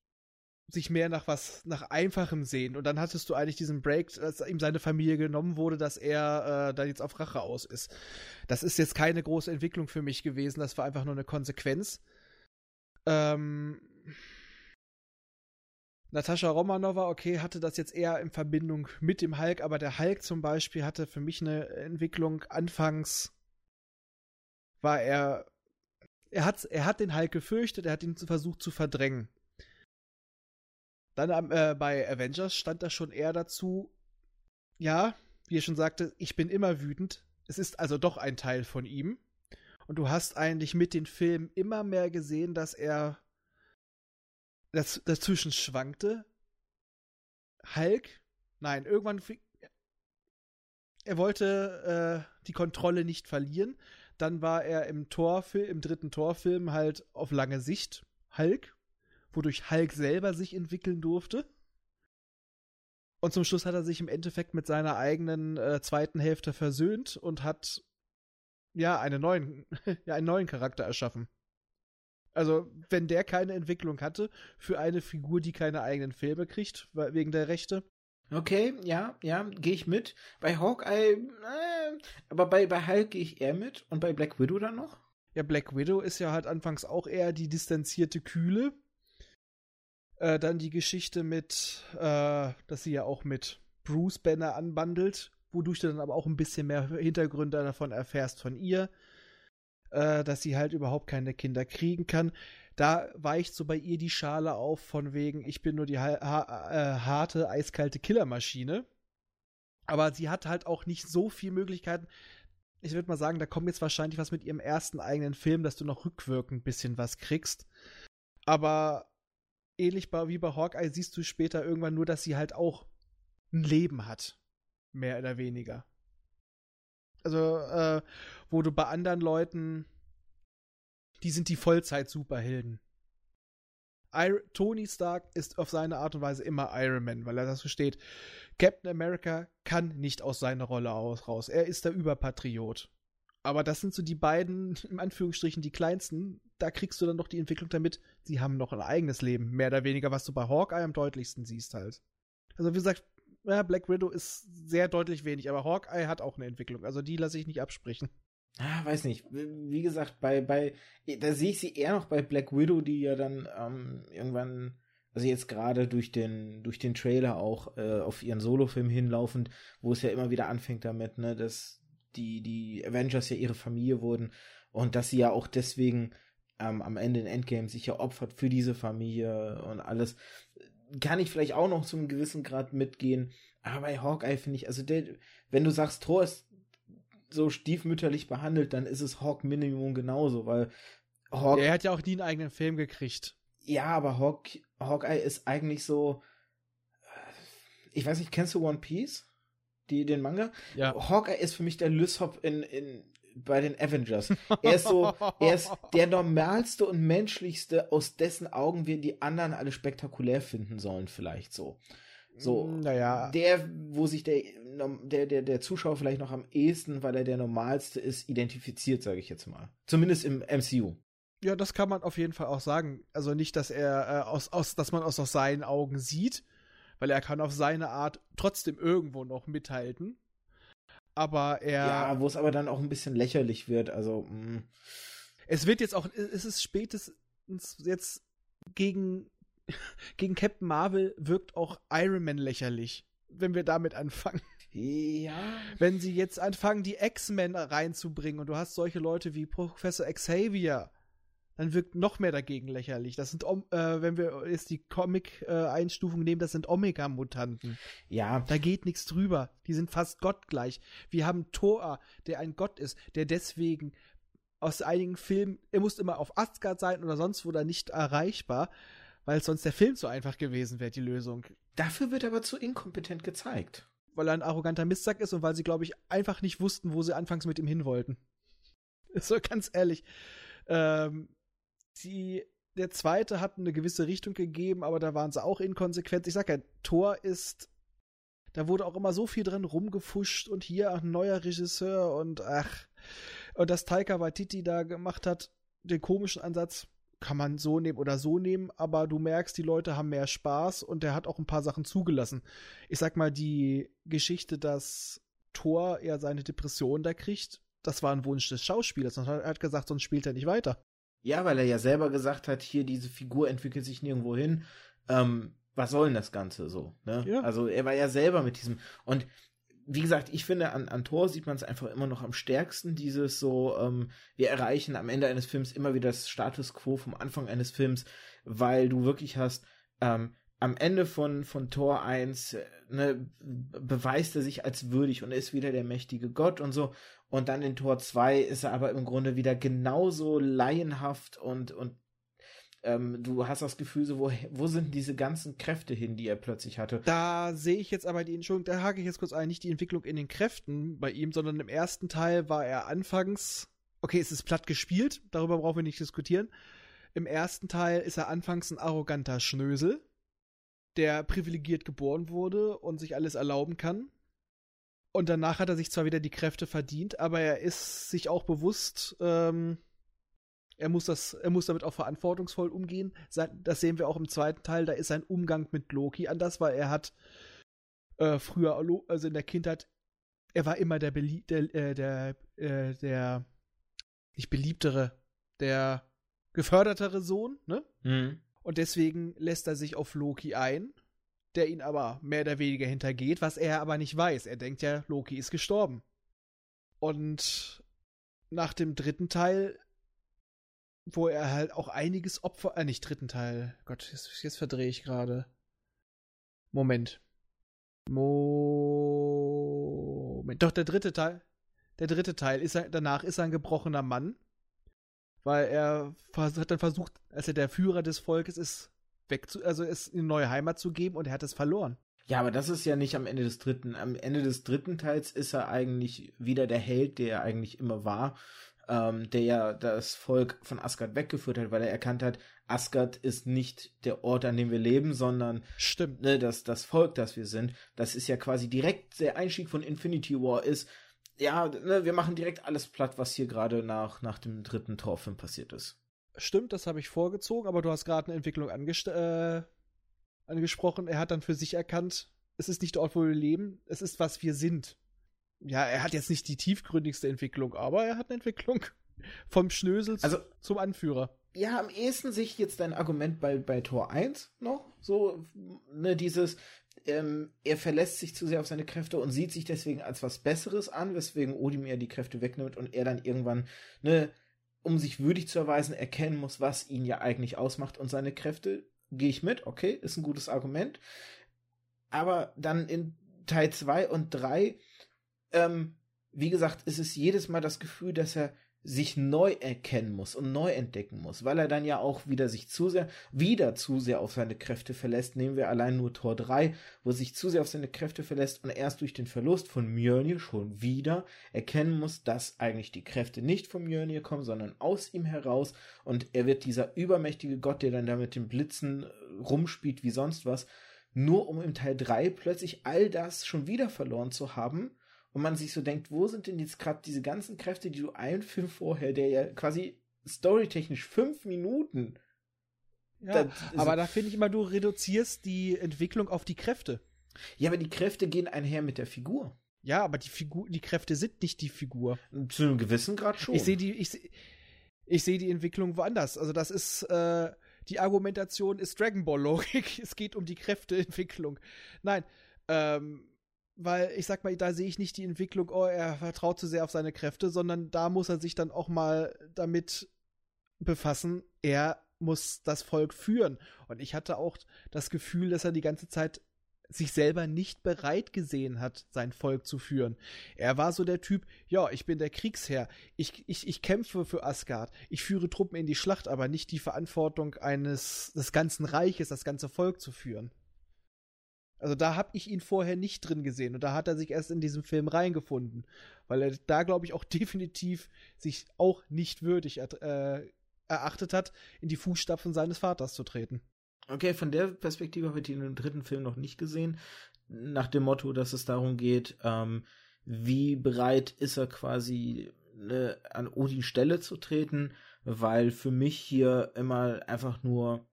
sich mehr nach was, nach Einfachem sehen. Und dann hattest du eigentlich diesen Break, dass ihm seine Familie genommen wurde, dass er äh, da jetzt auf Rache aus ist. Das ist jetzt keine große Entwicklung für mich gewesen, das war einfach nur eine Konsequenz. Ähm, Natascha Romanova, okay, hatte das jetzt eher in Verbindung mit dem Hulk, aber der Hulk zum Beispiel hatte für mich eine Entwicklung anfangs war er er hat, er hat den Hulk gefürchtet, er hat ihn versucht zu verdrängen. Dann äh, bei Avengers stand da schon eher dazu, ja, wie er schon sagte, ich bin immer wütend. Es ist also doch ein Teil von ihm. Und du hast eigentlich mit den Filmen immer mehr gesehen, dass er das, dazwischen schwankte. Hulk, nein, irgendwann er wollte äh, die Kontrolle nicht verlieren. Dann war er im Torfilm, im dritten Torfilm halt auf lange Sicht Hulk, wodurch Hulk selber sich entwickeln durfte. Und zum Schluss hat er sich im Endeffekt mit seiner eigenen äh, zweiten Hälfte versöhnt und hat ja einen neuen, ja, einen neuen Charakter erschaffen. Also, wenn der keine Entwicklung hatte für eine Figur, die keine eigenen Filme kriegt, wegen der Rechte, Okay, ja, ja, gehe ich mit. Bei Hawkeye, äh, aber bei, bei Hulk gehe ich eher mit. Und bei Black Widow dann noch? Ja, Black Widow ist ja halt anfangs auch eher die distanzierte Kühle. Äh, dann die Geschichte mit, äh, dass sie ja auch mit Bruce Banner anbandelt, wodurch du dann aber auch ein bisschen mehr Hintergründe davon erfährst von ihr. Äh, dass sie halt überhaupt keine Kinder kriegen kann da weicht so bei ihr die Schale auf von wegen, ich bin nur die ha ha äh, harte, eiskalte Killermaschine. Aber sie hat halt auch nicht so viele Möglichkeiten. Ich würde mal sagen, da kommt jetzt wahrscheinlich was mit ihrem ersten eigenen Film, dass du noch rückwirkend ein bisschen was kriegst. Aber ähnlich wie bei Hawkeye siehst du später irgendwann nur, dass sie halt auch ein Leben hat. Mehr oder weniger. Also, äh, wo du bei anderen Leuten die sind die Vollzeit-Superhelden. Tony Stark ist auf seine Art und Weise immer Iron Man, weil er das versteht. Captain America kann nicht aus seiner Rolle aus, raus. Er ist der Überpatriot. Aber das sind so die beiden, in Anführungsstrichen, die kleinsten da kriegst du dann noch die Entwicklung damit, sie haben noch ein eigenes Leben, mehr oder weniger, was du bei Hawkeye am deutlichsten siehst halt. Also wie gesagt, ja, Black Widow ist sehr deutlich wenig, aber Hawkeye hat auch eine Entwicklung, also die lasse ich nicht absprechen. Ah, weiß nicht. Wie gesagt, bei, bei, da sehe ich sie eher noch bei Black Widow, die ja dann ähm, irgendwann, also jetzt gerade durch den, durch den Trailer auch äh, auf ihren Solofilm hinlaufend, wo es ja immer wieder anfängt damit, ne, dass die, die Avengers ja ihre Familie wurden und dass sie ja auch deswegen ähm, am Ende in Endgame sich ja opfert für diese Familie und alles. Kann ich vielleicht auch noch zu einem gewissen Grad mitgehen. Aber bei Hawkeye finde ich, also der, wenn du sagst, Thor ist so stiefmütterlich behandelt, dann ist es Hawk Minimum genauso, weil Hawk. Er hat ja auch nie einen eigenen Film gekriegt. Ja, aber Hawk, Hawkeye ist eigentlich so. Ich weiß nicht, kennst du One Piece? Die, den Manga? Ja. Hawkeye ist für mich der Lysop in, in, bei den Avengers. Er ist so, er ist der normalste und menschlichste, aus dessen Augen wir die anderen alle spektakulär finden sollen, vielleicht so. So, mm, naja. der, wo sich der, der, der, der Zuschauer vielleicht noch am ehesten, weil er der normalste ist, identifiziert, sage ich jetzt mal. Zumindest im MCU. Ja, das kann man auf jeden Fall auch sagen. Also nicht, dass er äh, aus, aus, dass man aus, aus seinen Augen sieht, weil er kann auf seine Art trotzdem irgendwo noch mithalten. Aber er. Ja, wo es aber dann auch ein bisschen lächerlich wird. Also. Mh. Mm. Es wird jetzt auch, es ist spätestens jetzt gegen gegen Captain Marvel wirkt auch Iron Man lächerlich, wenn wir damit anfangen. Ja. Wenn sie jetzt anfangen, die X-Men reinzubringen und du hast solche Leute wie Professor Xavier, dann wirkt noch mehr dagegen lächerlich. Das sind, äh, wenn wir jetzt die Comic-Einstufung nehmen, das sind Omega-Mutanten. Ja. Da geht nichts drüber. Die sind fast gottgleich. Wir haben Thor, der ein Gott ist, der deswegen aus einigen Filmen, er muss immer auf Asgard sein oder sonst wo da nicht erreichbar weil sonst der Film zu einfach gewesen wäre, die Lösung. Dafür wird aber zu inkompetent gezeigt. Weil er ein arroganter Mistsack ist und weil sie, glaube ich, einfach nicht wussten, wo sie anfangs mit ihm hin wollten. So ganz ehrlich. Ähm, die, der zweite hat eine gewisse Richtung gegeben, aber da waren sie auch inkonsequent. Ich sag ja, Thor ist. Da wurde auch immer so viel dran rumgefuscht und hier ein neuer Regisseur und ach. Und dass Taika Waititi da gemacht hat, den komischen Ansatz, kann man so nehmen oder so nehmen, aber du merkst, die Leute haben mehr Spaß und der hat auch ein paar Sachen zugelassen. Ich sag mal, die Geschichte, dass Thor ja seine Depression da kriegt, das war ein Wunsch des Schauspielers. Und er hat gesagt, sonst spielt er nicht weiter. Ja, weil er ja selber gesagt hat, hier, diese Figur entwickelt sich nirgendwo hin. Ähm, was soll denn das Ganze so? Ne? Ja. Also er war ja selber mit diesem. Und wie gesagt, ich finde, an, an Thor sieht man es einfach immer noch am stärksten, dieses so, ähm, wir erreichen am Ende eines Films immer wieder das Status quo vom Anfang eines Films, weil du wirklich hast, ähm, am Ende von, von Tor 1 äh, ne, beweist er sich als würdig und ist wieder der mächtige Gott und so. Und dann in Tor 2 ist er aber im Grunde wieder genauso laienhaft und, und ähm, du hast das Gefühl, so, wo, wo sind diese ganzen Kräfte hin, die er plötzlich hatte? Da sehe ich jetzt aber die Entschuldigung, da hake ich jetzt kurz ein, nicht die Entwicklung in den Kräften bei ihm, sondern im ersten Teil war er anfangs, okay, es ist platt gespielt, darüber brauchen wir nicht diskutieren. Im ersten Teil ist er anfangs ein arroganter Schnösel, der privilegiert geboren wurde und sich alles erlauben kann. Und danach hat er sich zwar wieder die Kräfte verdient, aber er ist sich auch bewusst, ähm, er muss das, er muss damit auch verantwortungsvoll umgehen. Das sehen wir auch im zweiten Teil. Da ist sein Umgang mit Loki anders, weil er hat äh, früher, also in der Kindheit, er war immer der, Belie der, äh, der, äh, der, nicht beliebtere, der gefördertere Sohn, ne? Mhm. Und deswegen lässt er sich auf Loki ein, der ihn aber mehr oder weniger hintergeht, was er aber nicht weiß. Er denkt ja, Loki ist gestorben. Und nach dem dritten Teil wo er halt auch einiges Opfer, äh, nicht dritten Teil, Gott, jetzt, jetzt verdrehe ich gerade. Moment. Moment. Doch, der dritte Teil. Der dritte Teil ist er, danach ist er ein gebrochener Mann. Weil er hat dann versucht, als er der Führer des Volkes ist, wegzu, also es eine neue Heimat zu geben und er hat es verloren. Ja, aber das ist ja nicht am Ende des dritten. Am Ende des dritten Teils ist er eigentlich wieder der Held, der er eigentlich immer war ähm, der ja das Volk von Asgard weggeführt hat, weil er erkannt hat, Asgard ist nicht der Ort, an dem wir leben, sondern Stimmt. Ne, das, das Volk, das wir sind. Das ist ja quasi direkt der Einstieg von Infinity War ist, ja, ne, wir machen direkt alles platt, was hier gerade nach, nach dem dritten Torfilm passiert ist. stimmt, das habe ich vorgezogen, aber du hast gerade eine Entwicklung äh, angesprochen. Er hat dann für sich erkannt, es ist nicht der Ort, wo wir leben, es ist, was wir sind. Ja, er hat jetzt nicht die tiefgründigste Entwicklung, aber er hat eine Entwicklung vom Schnösel also, zum Anführer. Ja, am ehesten sehe ich jetzt dein Argument bei, bei Tor 1 noch. So, ne, dieses, ähm, er verlässt sich zu sehr auf seine Kräfte und sieht sich deswegen als was Besseres an, weswegen Odin mir die Kräfte wegnimmt und er dann irgendwann, ne, um sich würdig zu erweisen, erkennen muss, was ihn ja eigentlich ausmacht und seine Kräfte. Gehe ich mit, okay, ist ein gutes Argument. Aber dann in Teil 2 und 3, ähm, wie gesagt, ist es jedes Mal das Gefühl, dass er sich neu erkennen muss und neu entdecken muss, weil er dann ja auch wieder sich zu sehr, wieder zu sehr auf seine Kräfte verlässt. Nehmen wir allein nur Tor 3, wo er sich zu sehr auf seine Kräfte verlässt und erst durch den Verlust von Mjölnir schon wieder erkennen muss, dass eigentlich die Kräfte nicht von Mjölnir kommen, sondern aus ihm heraus und er wird dieser übermächtige Gott, der dann da mit den Blitzen rumspielt wie sonst was, nur um im Teil 3 plötzlich all das schon wieder verloren zu haben und man sich so denkt, wo sind denn jetzt gerade diese ganzen Kräfte, die du einen Film vorher, der ja quasi storytechnisch fünf Minuten. Ja, da, aber da finde ich immer, du reduzierst die Entwicklung auf die Kräfte. Ja, aber die Kräfte gehen einher mit der Figur. Ja, aber die Figur, die Kräfte sind nicht die Figur. Zu einem gewissen Grad schon. Ich sehe die, ich, ich sehe die Entwicklung woanders. Also das ist, äh, die Argumentation ist Dragon Ball Logik. es geht um die Kräfteentwicklung. Nein, ähm, weil ich sag mal, da sehe ich nicht die Entwicklung, oh, er vertraut zu sehr auf seine Kräfte, sondern da muss er sich dann auch mal damit befassen, er muss das Volk führen. Und ich hatte auch das Gefühl, dass er die ganze Zeit sich selber nicht bereit gesehen hat, sein Volk zu führen. Er war so der Typ, ja, ich bin der Kriegsherr, ich, ich, ich kämpfe für Asgard, ich führe Truppen in die Schlacht, aber nicht die Verantwortung eines des ganzen Reiches, das ganze Volk zu führen. Also da habe ich ihn vorher nicht drin gesehen und da hat er sich erst in diesem Film reingefunden, weil er da glaube ich auch definitiv sich auch nicht würdig äh, erachtet hat, in die Fußstapfen seines Vaters zu treten. Okay, von der Perspektive habe ich ihn im dritten Film noch nicht gesehen, nach dem Motto, dass es darum geht, ähm, wie bereit ist er quasi ne, an Odins Stelle zu treten, weil für mich hier immer einfach nur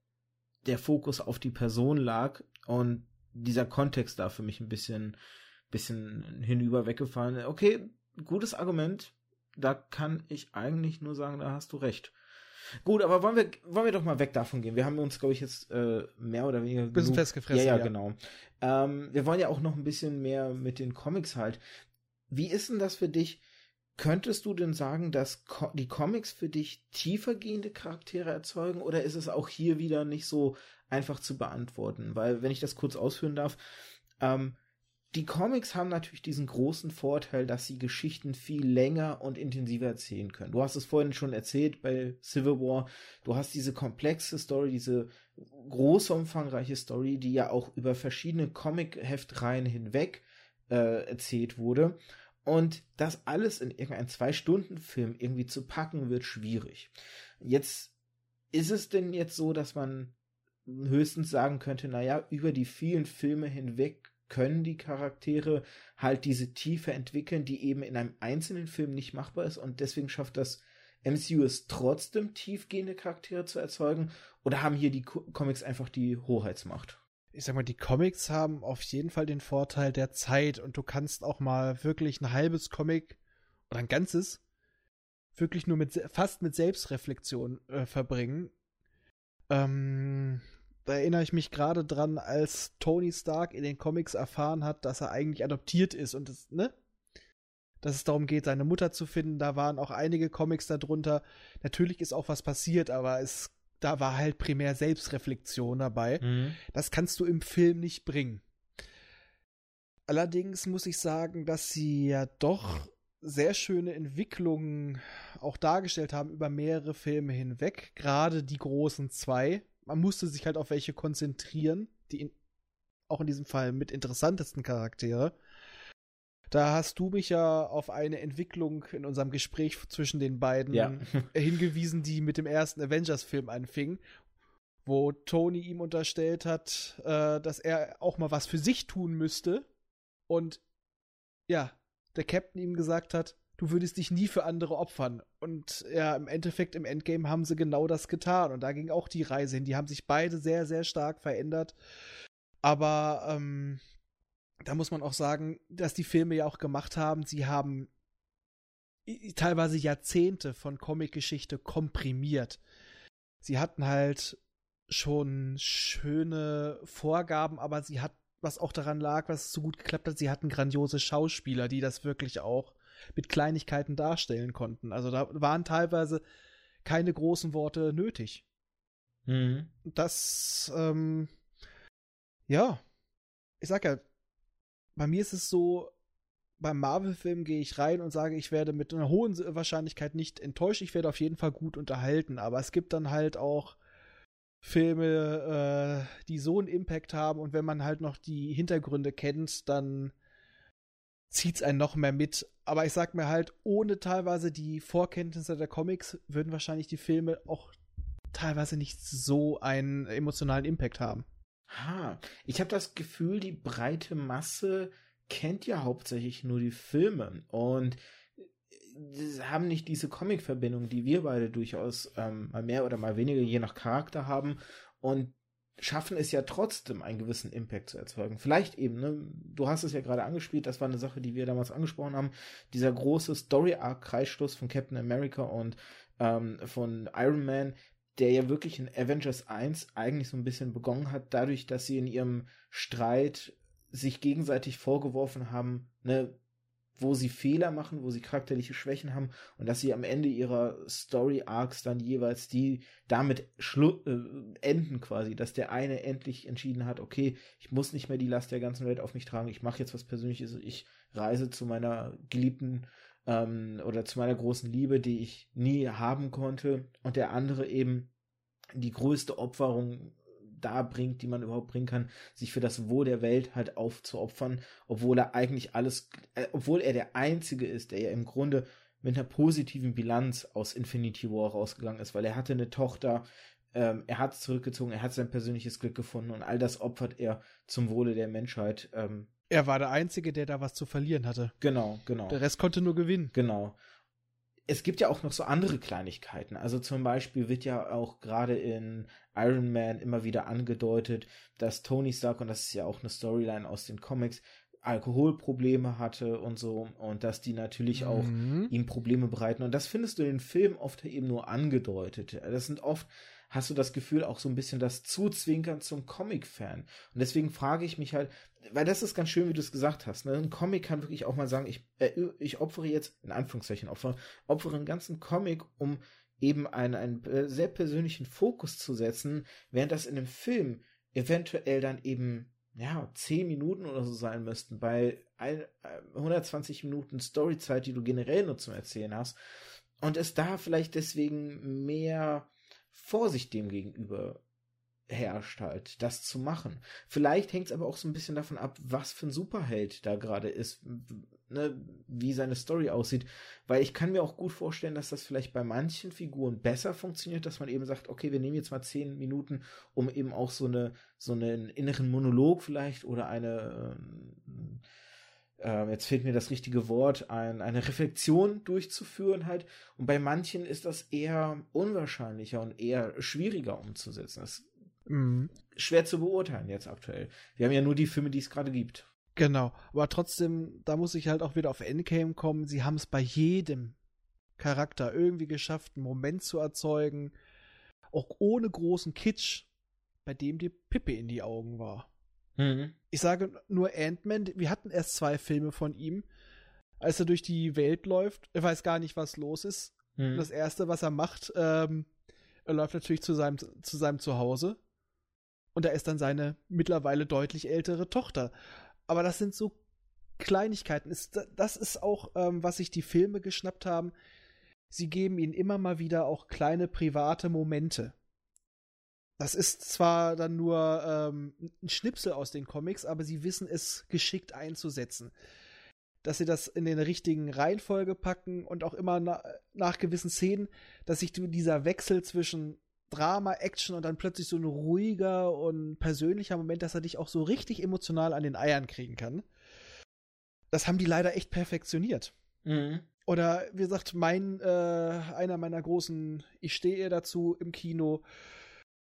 der Fokus auf die Person lag und dieser Kontext da für mich ein bisschen, bisschen hinüber weggefallen. Okay, gutes Argument. Da kann ich eigentlich nur sagen, da hast du recht. Gut, aber wollen wir, wollen wir doch mal weg davon gehen. Wir haben uns, glaube ich, jetzt äh, mehr oder weniger. Bisschen genug, festgefressen. Ja, ja, ja. genau. Ähm, wir wollen ja auch noch ein bisschen mehr mit den Comics halt. Wie ist denn das für dich? Könntest du denn sagen, dass Co die Comics für dich tiefergehende Charaktere erzeugen oder ist es auch hier wieder nicht so einfach zu beantworten? Weil, wenn ich das kurz ausführen darf, ähm, die Comics haben natürlich diesen großen Vorteil, dass sie Geschichten viel länger und intensiver erzählen können. Du hast es vorhin schon erzählt bei Civil War. Du hast diese komplexe Story, diese große, umfangreiche Story, die ja auch über verschiedene Comic-Heftreihen hinweg äh, erzählt wurde. Und das alles in irgendeinen Zwei-Stunden-Film irgendwie zu packen, wird schwierig. Jetzt ist es denn jetzt so, dass man höchstens sagen könnte, naja, über die vielen Filme hinweg können die Charaktere halt diese Tiefe entwickeln, die eben in einem einzelnen Film nicht machbar ist und deswegen schafft das MCU es trotzdem tiefgehende Charaktere zu erzeugen oder haben hier die Comics einfach die Hoheitsmacht? ich sag mal, die Comics haben auf jeden Fall den Vorteil der Zeit und du kannst auch mal wirklich ein halbes Comic oder ein ganzes wirklich nur mit fast mit Selbstreflexion äh, verbringen. Ähm, da erinnere ich mich gerade dran, als Tony Stark in den Comics erfahren hat, dass er eigentlich adoptiert ist und es, ne? Dass es darum geht, seine Mutter zu finden. Da waren auch einige Comics darunter. Natürlich ist auch was passiert, aber es da war halt primär Selbstreflexion dabei. Mhm. Das kannst du im Film nicht bringen. Allerdings muss ich sagen, dass sie ja doch sehr schöne Entwicklungen auch dargestellt haben über mehrere Filme hinweg, gerade die großen zwei. Man musste sich halt auf welche konzentrieren, die in, auch in diesem Fall mit interessantesten Charaktere. Da hast du mich ja auf eine Entwicklung in unserem Gespräch zwischen den beiden ja. hingewiesen, die mit dem ersten Avengers-Film anfing, wo Tony ihm unterstellt hat, äh, dass er auch mal was für sich tun müsste. Und ja, der Captain ihm gesagt hat, du würdest dich nie für andere opfern. Und ja, im Endeffekt, im Endgame haben sie genau das getan. Und da ging auch die Reise hin. Die haben sich beide sehr, sehr stark verändert. Aber ähm, da muss man auch sagen, dass die Filme ja auch gemacht haben. Sie haben teilweise Jahrzehnte von Comicgeschichte komprimiert. Sie hatten halt schon schöne Vorgaben, aber sie hat, was auch daran lag, was so gut geklappt hat, sie hatten grandiose Schauspieler, die das wirklich auch mit Kleinigkeiten darstellen konnten. Also da waren teilweise keine großen Worte nötig. Mhm. Das, ähm, ja, ich sag ja, bei mir ist es so, beim Marvel-Film gehe ich rein und sage, ich werde mit einer hohen Wahrscheinlichkeit nicht enttäuscht, ich werde auf jeden Fall gut unterhalten, aber es gibt dann halt auch Filme, äh, die so einen Impact haben und wenn man halt noch die Hintergründe kennt, dann zieht es einen noch mehr mit. Aber ich sag mir halt, ohne teilweise die Vorkenntnisse der Comics würden wahrscheinlich die Filme auch teilweise nicht so einen emotionalen Impact haben. Ha, ich habe das Gefühl, die breite Masse kennt ja hauptsächlich nur die Filme und haben nicht diese Comic-Verbindung, die wir beide durchaus ähm, mal mehr oder mal weniger je nach Charakter haben und schaffen es ja trotzdem einen gewissen Impact zu erzeugen. Vielleicht eben, ne? du hast es ja gerade angespielt, das war eine Sache, die wir damals angesprochen haben, dieser große Story-Arc-Kreisschluss von Captain America und ähm, von Iron Man, der ja wirklich in Avengers 1 eigentlich so ein bisschen begonnen hat, dadurch, dass sie in ihrem Streit sich gegenseitig vorgeworfen haben, ne, wo sie Fehler machen, wo sie charakterliche Schwächen haben und dass sie am Ende ihrer Story Arcs dann jeweils die damit äh, enden quasi, dass der eine endlich entschieden hat, okay, ich muss nicht mehr die Last der ganzen Welt auf mich tragen, ich mache jetzt was Persönliches, ich reise zu meiner geliebten ähm, oder zu meiner großen Liebe, die ich nie haben konnte. Und der andere eben die größte Opferung da bringt, die man überhaupt bringen kann, sich für das Wohl der Welt halt aufzuopfern, obwohl er eigentlich alles, äh, obwohl er der Einzige ist, der ja im Grunde mit einer positiven Bilanz aus Infinity War rausgegangen ist, weil er hatte eine Tochter, ähm, er hat zurückgezogen, er hat sein persönliches Glück gefunden und all das opfert er zum Wohle der Menschheit. Ähm, er war der Einzige, der da was zu verlieren hatte. Genau, genau. Der Rest konnte nur gewinnen. Genau es gibt ja auch noch so andere Kleinigkeiten. Also zum Beispiel wird ja auch gerade in Iron Man immer wieder angedeutet, dass Tony Stark, und das ist ja auch eine Storyline aus den Comics, Alkoholprobleme hatte und so und dass die natürlich mhm. auch ihm Probleme bereiten. Und das findest du in den Filmen oft eben nur angedeutet. Das sind oft hast du das Gefühl auch so ein bisschen das Zuzwinkern zum Comic-Fan. Und deswegen frage ich mich halt, weil das ist ganz schön, wie du es gesagt hast. Ne? Ein Comic kann wirklich auch mal sagen, ich, äh, ich opfere jetzt, in Anführungszeichen, opfere, opfere einen ganzen Comic, um eben einen, einen äh, sehr persönlichen Fokus zu setzen, während das in einem Film eventuell dann eben ja, 10 Minuten oder so sein müssten, bei ein, 120 äh, Minuten Storyzeit, die du generell nur zum Erzählen hast. Und es da vielleicht deswegen mehr Vorsicht dem gegenüber herrscht halt, das zu machen. Vielleicht hängt es aber auch so ein bisschen davon ab, was für ein Superheld da gerade ist, ne, wie seine Story aussieht. Weil ich kann mir auch gut vorstellen, dass das vielleicht bei manchen Figuren besser funktioniert, dass man eben sagt, okay, wir nehmen jetzt mal zehn Minuten, um eben auch so eine, so einen inneren Monolog vielleicht oder eine, äh, äh, jetzt fehlt mir das richtige Wort, ein, eine Reflexion durchzuführen halt. Und bei manchen ist das eher unwahrscheinlicher und eher schwieriger umzusetzen. Das ist mhm. schwer zu beurteilen jetzt aktuell. Wir haben ja nur die Filme, die es gerade gibt. Genau, aber trotzdem, da muss ich halt auch wieder auf Endgame kommen. Sie haben es bei jedem Charakter irgendwie geschafft, einen Moment zu erzeugen, auch ohne großen Kitsch, bei dem die Pippe in die Augen war. Mhm. Ich sage nur Ant-Man, wir hatten erst zwei Filme von ihm. Als er durch die Welt läuft, er weiß gar nicht, was los ist. Mhm. Das erste, was er macht, ähm, er läuft natürlich zu seinem, zu seinem Zuhause. Und da ist dann seine mittlerweile deutlich ältere Tochter. Aber das sind so Kleinigkeiten. Das ist auch, ähm, was sich die Filme geschnappt haben. Sie geben ihnen immer mal wieder auch kleine private Momente. Das ist zwar dann nur ähm, ein Schnipsel aus den Comics, aber sie wissen es geschickt einzusetzen. Dass sie das in den richtigen Reihenfolge packen und auch immer na nach gewissen Szenen, dass sich dieser Wechsel zwischen Drama, Action und dann plötzlich so ein ruhiger und persönlicher Moment, dass er dich auch so richtig emotional an den Eiern kriegen kann. Das haben die leider echt perfektioniert. Mhm. oder wie gesagt, mein, äh, einer meiner großen, ich stehe dazu im Kino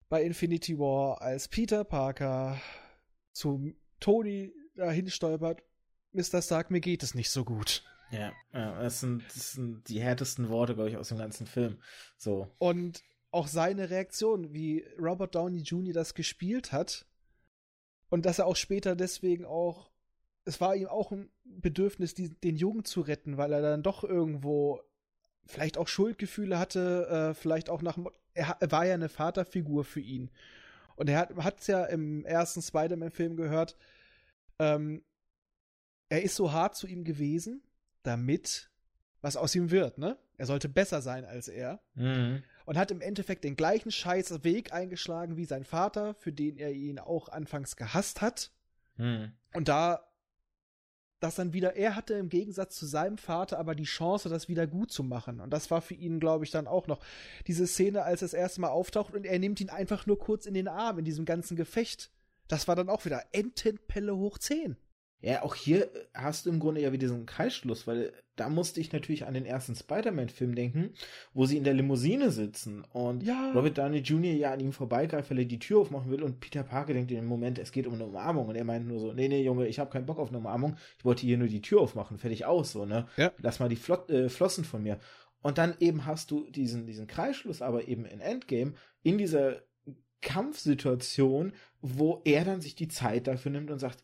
bei Infinity War, als Peter Parker zu Tony dahin stolpert, Mr. Stark, mir geht es nicht so gut. Ja, ja das, sind, das sind die härtesten Worte, glaube ich, aus dem ganzen Film. So. Und auch seine Reaktion, wie Robert Downey Jr. das gespielt hat und dass er auch später deswegen auch, es war ihm auch ein Bedürfnis, die, den Jungen zu retten, weil er dann doch irgendwo vielleicht auch Schuldgefühle hatte, äh, vielleicht auch nach, er, war ja eine Vaterfigur für ihn. Und er hat es ja im ersten Spider-Man-Film gehört, ähm, er ist so hart zu ihm gewesen, damit was aus ihm wird, ne? Er sollte besser sein als er. Mhm. Und hat im Endeffekt den gleichen scheiß Weg eingeschlagen wie sein Vater, für den er ihn auch anfangs gehasst hat. Mhm. Und da das dann wieder, er hatte im Gegensatz zu seinem Vater aber die Chance, das wieder gut zu machen. Und das war für ihn, glaube ich, dann auch noch diese Szene, als er das erste Mal auftaucht und er nimmt ihn einfach nur kurz in den Arm in diesem ganzen Gefecht. Das war dann auch wieder Entenpelle hoch 10. Ja, auch hier hast du im Grunde ja wieder diesen Kreisschluss, weil da musste ich natürlich an den ersten Spider-Man-Film denken, wo sie in der Limousine sitzen und ja. Robert Downey Jr. ja an ihm vorbeigreift, weil er die Tür aufmachen will und Peter Parker denkt in dem Moment, es geht um eine Umarmung und er meint nur so, nee, nee, Junge, ich habe keinen Bock auf eine Umarmung, ich wollte hier nur die Tür aufmachen, fertig aus, so, ne? Ja. Lass mal die Flot äh, Flossen von mir. Und dann eben hast du diesen, diesen Kreisschluss aber eben in Endgame in dieser Kampfsituation, wo er dann sich die Zeit dafür nimmt und sagt,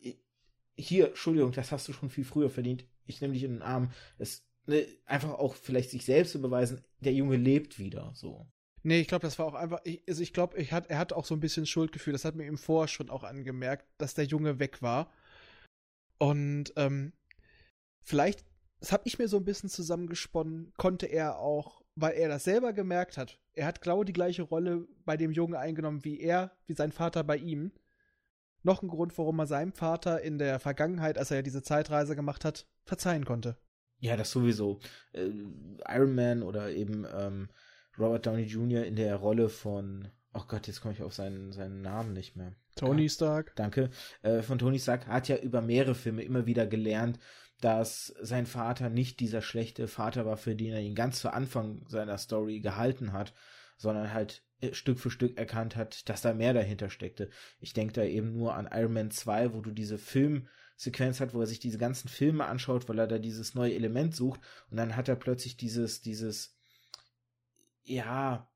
hier, Entschuldigung, das hast du schon viel früher verdient. Ich nehme dich in den Arm. Es, ne, einfach auch vielleicht sich selbst zu beweisen, der Junge lebt wieder, so. Nee, ich glaube, das war auch einfach, ich, also ich glaube, hat, er hat auch so ein bisschen Schuldgefühl, das hat mir im Vor schon auch angemerkt, dass der Junge weg war. Und ähm, vielleicht, das habe ich mir so ein bisschen zusammengesponnen, konnte er auch, weil er das selber gemerkt hat, er hat genau die gleiche Rolle bei dem Jungen eingenommen wie er, wie sein Vater bei ihm noch ein Grund, warum er seinem Vater in der Vergangenheit, als er ja diese Zeitreise gemacht hat, verzeihen konnte. Ja, das sowieso. Äh, Iron Man oder eben ähm, Robert Downey Jr. in der Rolle von, oh Gott, jetzt komme ich auf seinen, seinen Namen nicht mehr. Tony Stark. Danke. Äh, von Tony Stark hat ja über mehrere Filme immer wieder gelernt, dass sein Vater nicht dieser schlechte Vater war, für den er ihn ganz zu Anfang seiner Story gehalten hat, sondern halt äh, Stück für Stück erkannt hat, dass da mehr dahinter steckte. Ich denke da eben nur an Iron Man 2, wo du diese Filmsequenz hat, wo er sich diese ganzen Filme anschaut, weil er da dieses neue Element sucht und dann hat er plötzlich dieses, dieses, ja,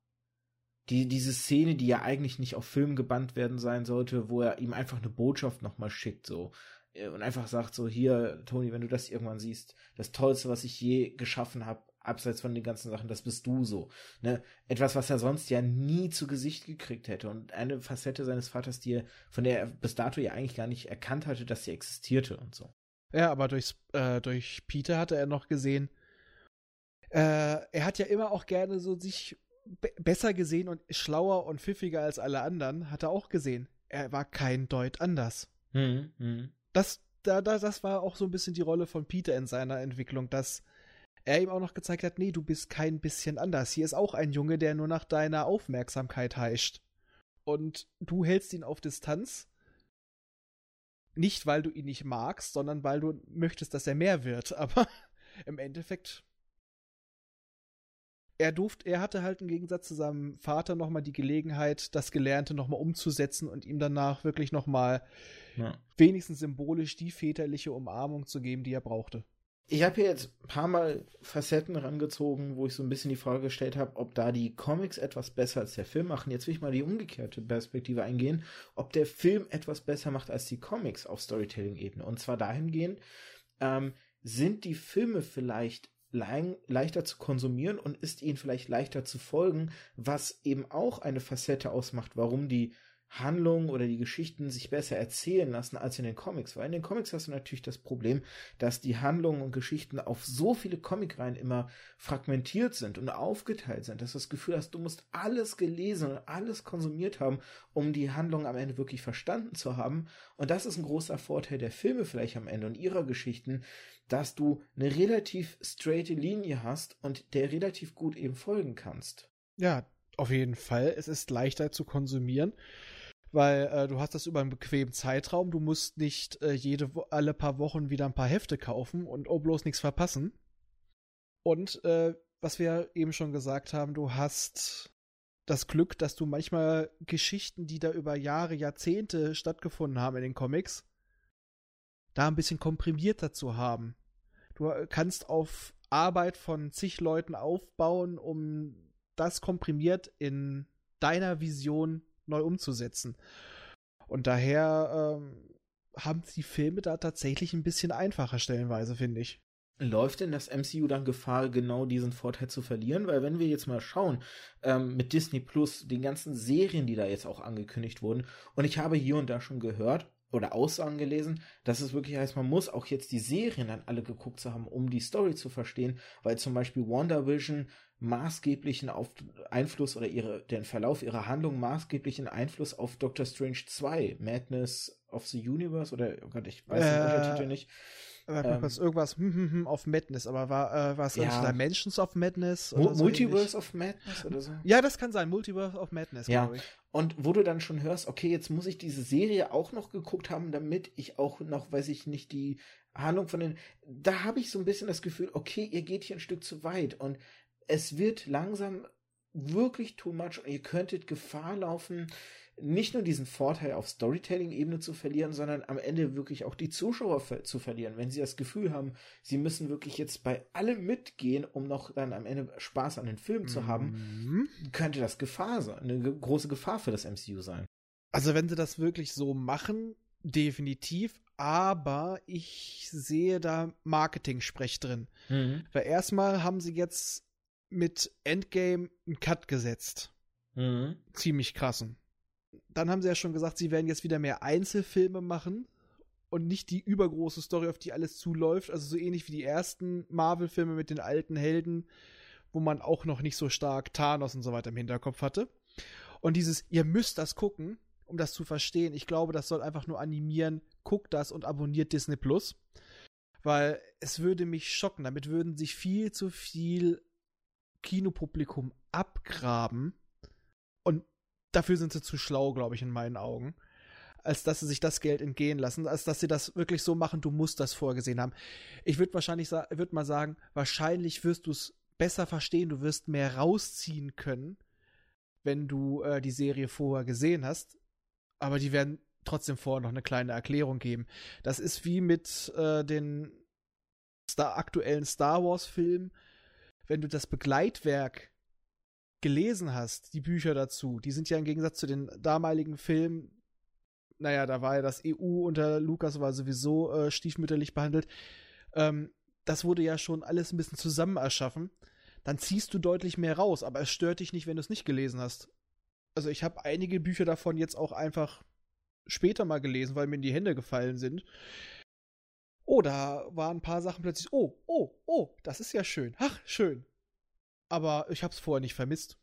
die, diese Szene, die ja eigentlich nicht auf Film gebannt werden sein sollte, wo er ihm einfach eine Botschaft nochmal schickt, so. Äh, und einfach sagt so, hier, Tony, wenn du das irgendwann siehst, das Tollste, was ich je geschaffen habe, abseits von den ganzen Sachen, das bist du so. Ne? Etwas, was er sonst ja nie zu Gesicht gekriegt hätte. Und eine Facette seines Vaters, die er, von der er bis dato ja eigentlich gar nicht erkannt hatte, dass sie existierte und so. Ja, aber durch, äh, durch Peter hatte er noch gesehen, äh, er hat ja immer auch gerne so sich be besser gesehen und schlauer und pfiffiger als alle anderen, hat er auch gesehen. Er war kein Deut anders. Mhm, mh. Das, da, da, das war auch so ein bisschen die Rolle von Peter in seiner Entwicklung, dass er ihm auch noch gezeigt hat, nee, du bist kein bisschen anders. Hier ist auch ein Junge, der nur nach deiner Aufmerksamkeit heischt. Und du hältst ihn auf Distanz. Nicht, weil du ihn nicht magst, sondern weil du möchtest, dass er mehr wird. Aber im Endeffekt er durfte, er hatte halt im Gegensatz zu seinem Vater nochmal die Gelegenheit, das Gelernte nochmal umzusetzen und ihm danach wirklich nochmal ja. wenigstens symbolisch die väterliche Umarmung zu geben, die er brauchte ich habe hier jetzt ein paar Mal Facetten rangezogen, wo ich so ein bisschen die Frage gestellt habe, ob da die Comics etwas besser als der Film machen. Jetzt will ich mal die umgekehrte Perspektive eingehen, ob der Film etwas besser macht als die Comics auf Storytelling-Ebene. Und zwar dahingehend, ähm, sind die Filme vielleicht le leichter zu konsumieren und ist ihnen vielleicht leichter zu folgen, was eben auch eine Facette ausmacht, warum die Handlungen oder die Geschichten sich besser erzählen lassen als in den Comics. Weil in den Comics hast du natürlich das Problem, dass die Handlungen und Geschichten auf so viele Comicreihen immer fragmentiert sind und aufgeteilt sind, dass du das Gefühl hast, du musst alles gelesen und alles konsumiert haben, um die Handlung am Ende wirklich verstanden zu haben. Und das ist ein großer Vorteil der Filme vielleicht am Ende und ihrer Geschichten, dass du eine relativ straighte Linie hast und der relativ gut eben folgen kannst. Ja, auf jeden Fall. Es ist leichter zu konsumieren weil äh, du hast das über einen bequemen Zeitraum. Du musst nicht äh, jede alle paar Wochen wieder ein paar Hefte kaufen und oh bloß nichts verpassen. Und äh, was wir eben schon gesagt haben, du hast das Glück, dass du manchmal Geschichten, die da über Jahre, Jahrzehnte stattgefunden haben in den Comics, da ein bisschen komprimierter zu haben. Du kannst auf Arbeit von zig Leuten aufbauen, um das komprimiert in deiner Vision neu umzusetzen. Und daher ähm, haben die Filme da tatsächlich ein bisschen einfacher stellenweise, finde ich. Läuft denn das MCU dann Gefahr, genau diesen Vorteil zu verlieren? Weil wenn wir jetzt mal schauen, ähm, mit Disney Plus, den ganzen Serien, die da jetzt auch angekündigt wurden, und ich habe hier und da schon gehört, oder Aussagen gelesen, dass es wirklich heißt, man muss auch jetzt die Serien dann alle geguckt zu haben, um die Story zu verstehen, weil zum Beispiel WandaVision maßgeblichen auf Einfluss oder ihre, den Verlauf ihrer Handlung maßgeblichen Einfluss auf Doctor Strange 2, Madness of the Universe oder, oh Gott, ich weiß äh, den Untertitel nicht. Ähm, was, irgendwas hm, hm, hm, auf Madness, aber war, äh, war es ja. Dimensions of Madness? Oder so Multiverse ähnlich? of Madness oder so? Ja, das kann sein, Multiverse of Madness, ja. glaube ich. Und wo du dann schon hörst, okay, jetzt muss ich diese Serie auch noch geguckt haben, damit ich auch noch, weiß ich nicht, die Handlung von den. Da habe ich so ein bisschen das Gefühl, okay, ihr geht hier ein Stück zu weit und es wird langsam wirklich too much und ihr könntet Gefahr laufen, nicht nur diesen Vorteil auf Storytelling-Ebene zu verlieren, sondern am Ende wirklich auch die Zuschauer zu verlieren. Wenn sie das Gefühl haben, sie müssen wirklich jetzt bei allem mitgehen, um noch dann am Ende Spaß an den Film zu haben, mhm. könnte das Gefahr sein, eine große Gefahr für das MCU sein. Also wenn sie das wirklich so machen, definitiv, aber ich sehe da Marketing-Sprech drin. Mhm. Weil erstmal haben sie jetzt mit Endgame einen Cut gesetzt. Mhm. Ziemlich krassen dann haben sie ja schon gesagt, sie werden jetzt wieder mehr Einzelfilme machen und nicht die übergroße Story, auf die alles zuläuft. Also so ähnlich wie die ersten Marvel-Filme mit den alten Helden, wo man auch noch nicht so stark Thanos und so weiter im Hinterkopf hatte. Und dieses, ihr müsst das gucken, um das zu verstehen. Ich glaube, das soll einfach nur animieren, guckt das und abonniert Disney Plus. Weil es würde mich schocken. Damit würden sich viel zu viel Kinopublikum abgraben. Und dafür sind sie zu schlau, glaube ich, in meinen Augen. Als dass sie sich das Geld entgehen lassen, als dass sie das wirklich so machen, du musst das vorgesehen haben. Ich würde wahrscheinlich würde mal sagen, wahrscheinlich wirst du es besser verstehen, du wirst mehr rausziehen können, wenn du äh, die Serie vorher gesehen hast. Aber die werden trotzdem vorher noch eine kleine Erklärung geben. Das ist wie mit äh, den Star aktuellen Star Wars Filmen. Wenn du das Begleitwerk gelesen hast, die Bücher dazu, die sind ja im Gegensatz zu den damaligen Filmen, naja, da war ja das EU unter Lukas war sowieso äh, stiefmütterlich behandelt. Ähm, das wurde ja schon alles ein bisschen zusammen erschaffen. Dann ziehst du deutlich mehr raus, aber es stört dich nicht, wenn du es nicht gelesen hast. Also ich habe einige Bücher davon jetzt auch einfach später mal gelesen, weil mir in die Hände gefallen sind. Oh, da waren ein paar Sachen plötzlich. Oh, oh, oh, das ist ja schön. Ach, schön aber ich habe es vorher nicht vermisst.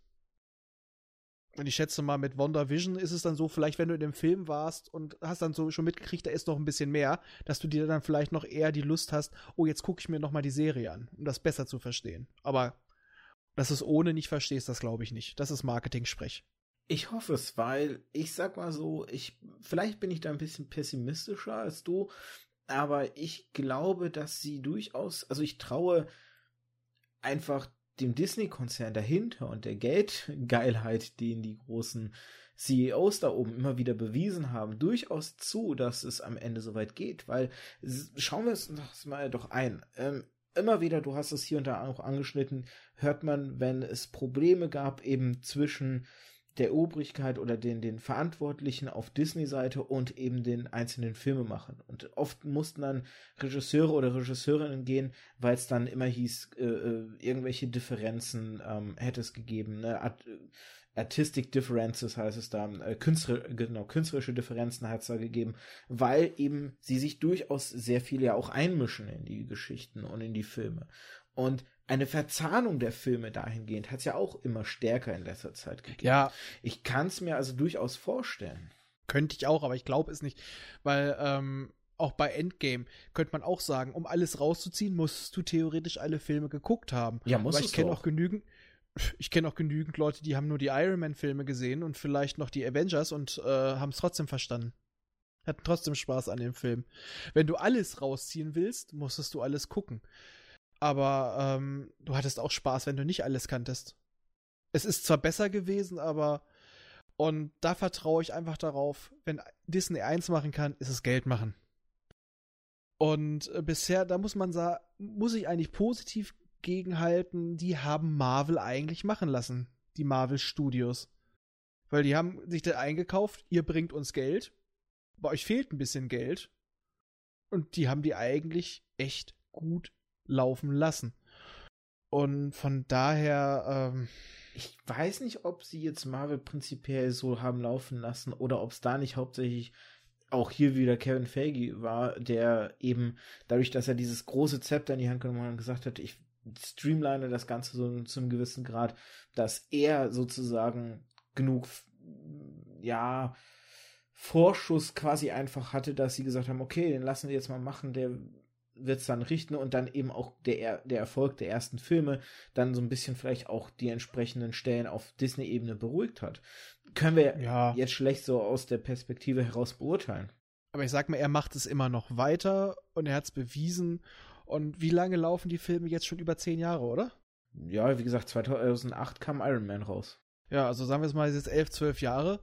Und ich schätze mal, mit WandaVision ist es dann so, vielleicht wenn du in dem Film warst und hast dann so schon mitgekriegt, da ist noch ein bisschen mehr, dass du dir dann vielleicht noch eher die Lust hast, oh, jetzt gucke ich mir noch mal die Serie an, um das besser zu verstehen. Aber dass du es ohne nicht verstehst, das glaube ich nicht. Das ist Marketing-Sprech. Ich hoffe es, weil ich sag mal so, ich vielleicht bin ich da ein bisschen pessimistischer als du, aber ich glaube, dass sie durchaus, also ich traue einfach dem Disney-Konzern dahinter und der Geldgeilheit, den die großen CEOs da oben immer wieder bewiesen haben, durchaus zu, dass es am Ende soweit geht, weil schauen wir es uns mal doch ein. Ähm, immer wieder, du hast es hier und da auch angeschnitten, hört man, wenn es Probleme gab eben zwischen der Obrigkeit oder den, den Verantwortlichen auf Disney-Seite und eben den einzelnen Filmemachern. Und oft mussten dann Regisseure oder Regisseurinnen gehen, weil es dann immer hieß, äh, äh, irgendwelche Differenzen ähm, hätte es gegeben. Ne? Art, äh, Artistic Differences heißt es da, äh, Künstler, genau, künstlerische Differenzen hat es da gegeben, weil eben sie sich durchaus sehr viel ja auch einmischen in die Geschichten und in die Filme. Und eine Verzahnung der Filme dahingehend hat es ja auch immer stärker in letzter Zeit gegeben. Ja. Ich kann es mir also durchaus vorstellen. Könnte ich auch, aber ich glaube es nicht. Weil, ähm, auch bei Endgame könnte man auch sagen, um alles rauszuziehen, musst du theoretisch alle Filme geguckt haben. Ja, muss ich kenne auch genügend, ich kenne auch genügend Leute, die haben nur die Iron Man Filme gesehen und vielleicht noch die Avengers und äh, haben es trotzdem verstanden. Hatten trotzdem Spaß an dem Film. Wenn du alles rausziehen willst, musstest du alles gucken. Aber ähm, du hattest auch Spaß, wenn du nicht alles kanntest. Es ist zwar besser gewesen, aber und da vertraue ich einfach darauf, wenn Disney eins machen kann, ist es Geld machen. Und äh, bisher, da muss man sagen, muss ich eigentlich positiv gegenhalten, die haben Marvel eigentlich machen lassen, die Marvel Studios. Weil die haben sich da eingekauft, ihr bringt uns Geld, bei euch fehlt ein bisschen Geld. Und die haben die eigentlich echt gut laufen lassen. Und von daher, ähm, ich weiß nicht, ob sie jetzt Marvel prinzipiell so haben laufen lassen oder ob es da nicht hauptsächlich auch hier wieder Kevin Feige war, der eben dadurch, dass er dieses große Zepter in die Hand genommen hat und gesagt hat, ich streamline das Ganze so zu einem gewissen Grad, dass er sozusagen genug, ja, Vorschuss quasi einfach hatte, dass sie gesagt haben, okay, den lassen wir jetzt mal machen, der wird es dann richten und dann eben auch der, der Erfolg der ersten Filme dann so ein bisschen vielleicht auch die entsprechenden Stellen auf Disney-Ebene beruhigt hat. Können wir ja. jetzt schlecht so aus der Perspektive heraus beurteilen. Aber ich sag mal, er macht es immer noch weiter und er hat es bewiesen. Und wie lange laufen die Filme jetzt schon über zehn Jahre, oder? Ja, wie gesagt, 2008 kam Iron Man raus. Ja, also sagen wir es mal, jetzt elf, zwölf Jahre.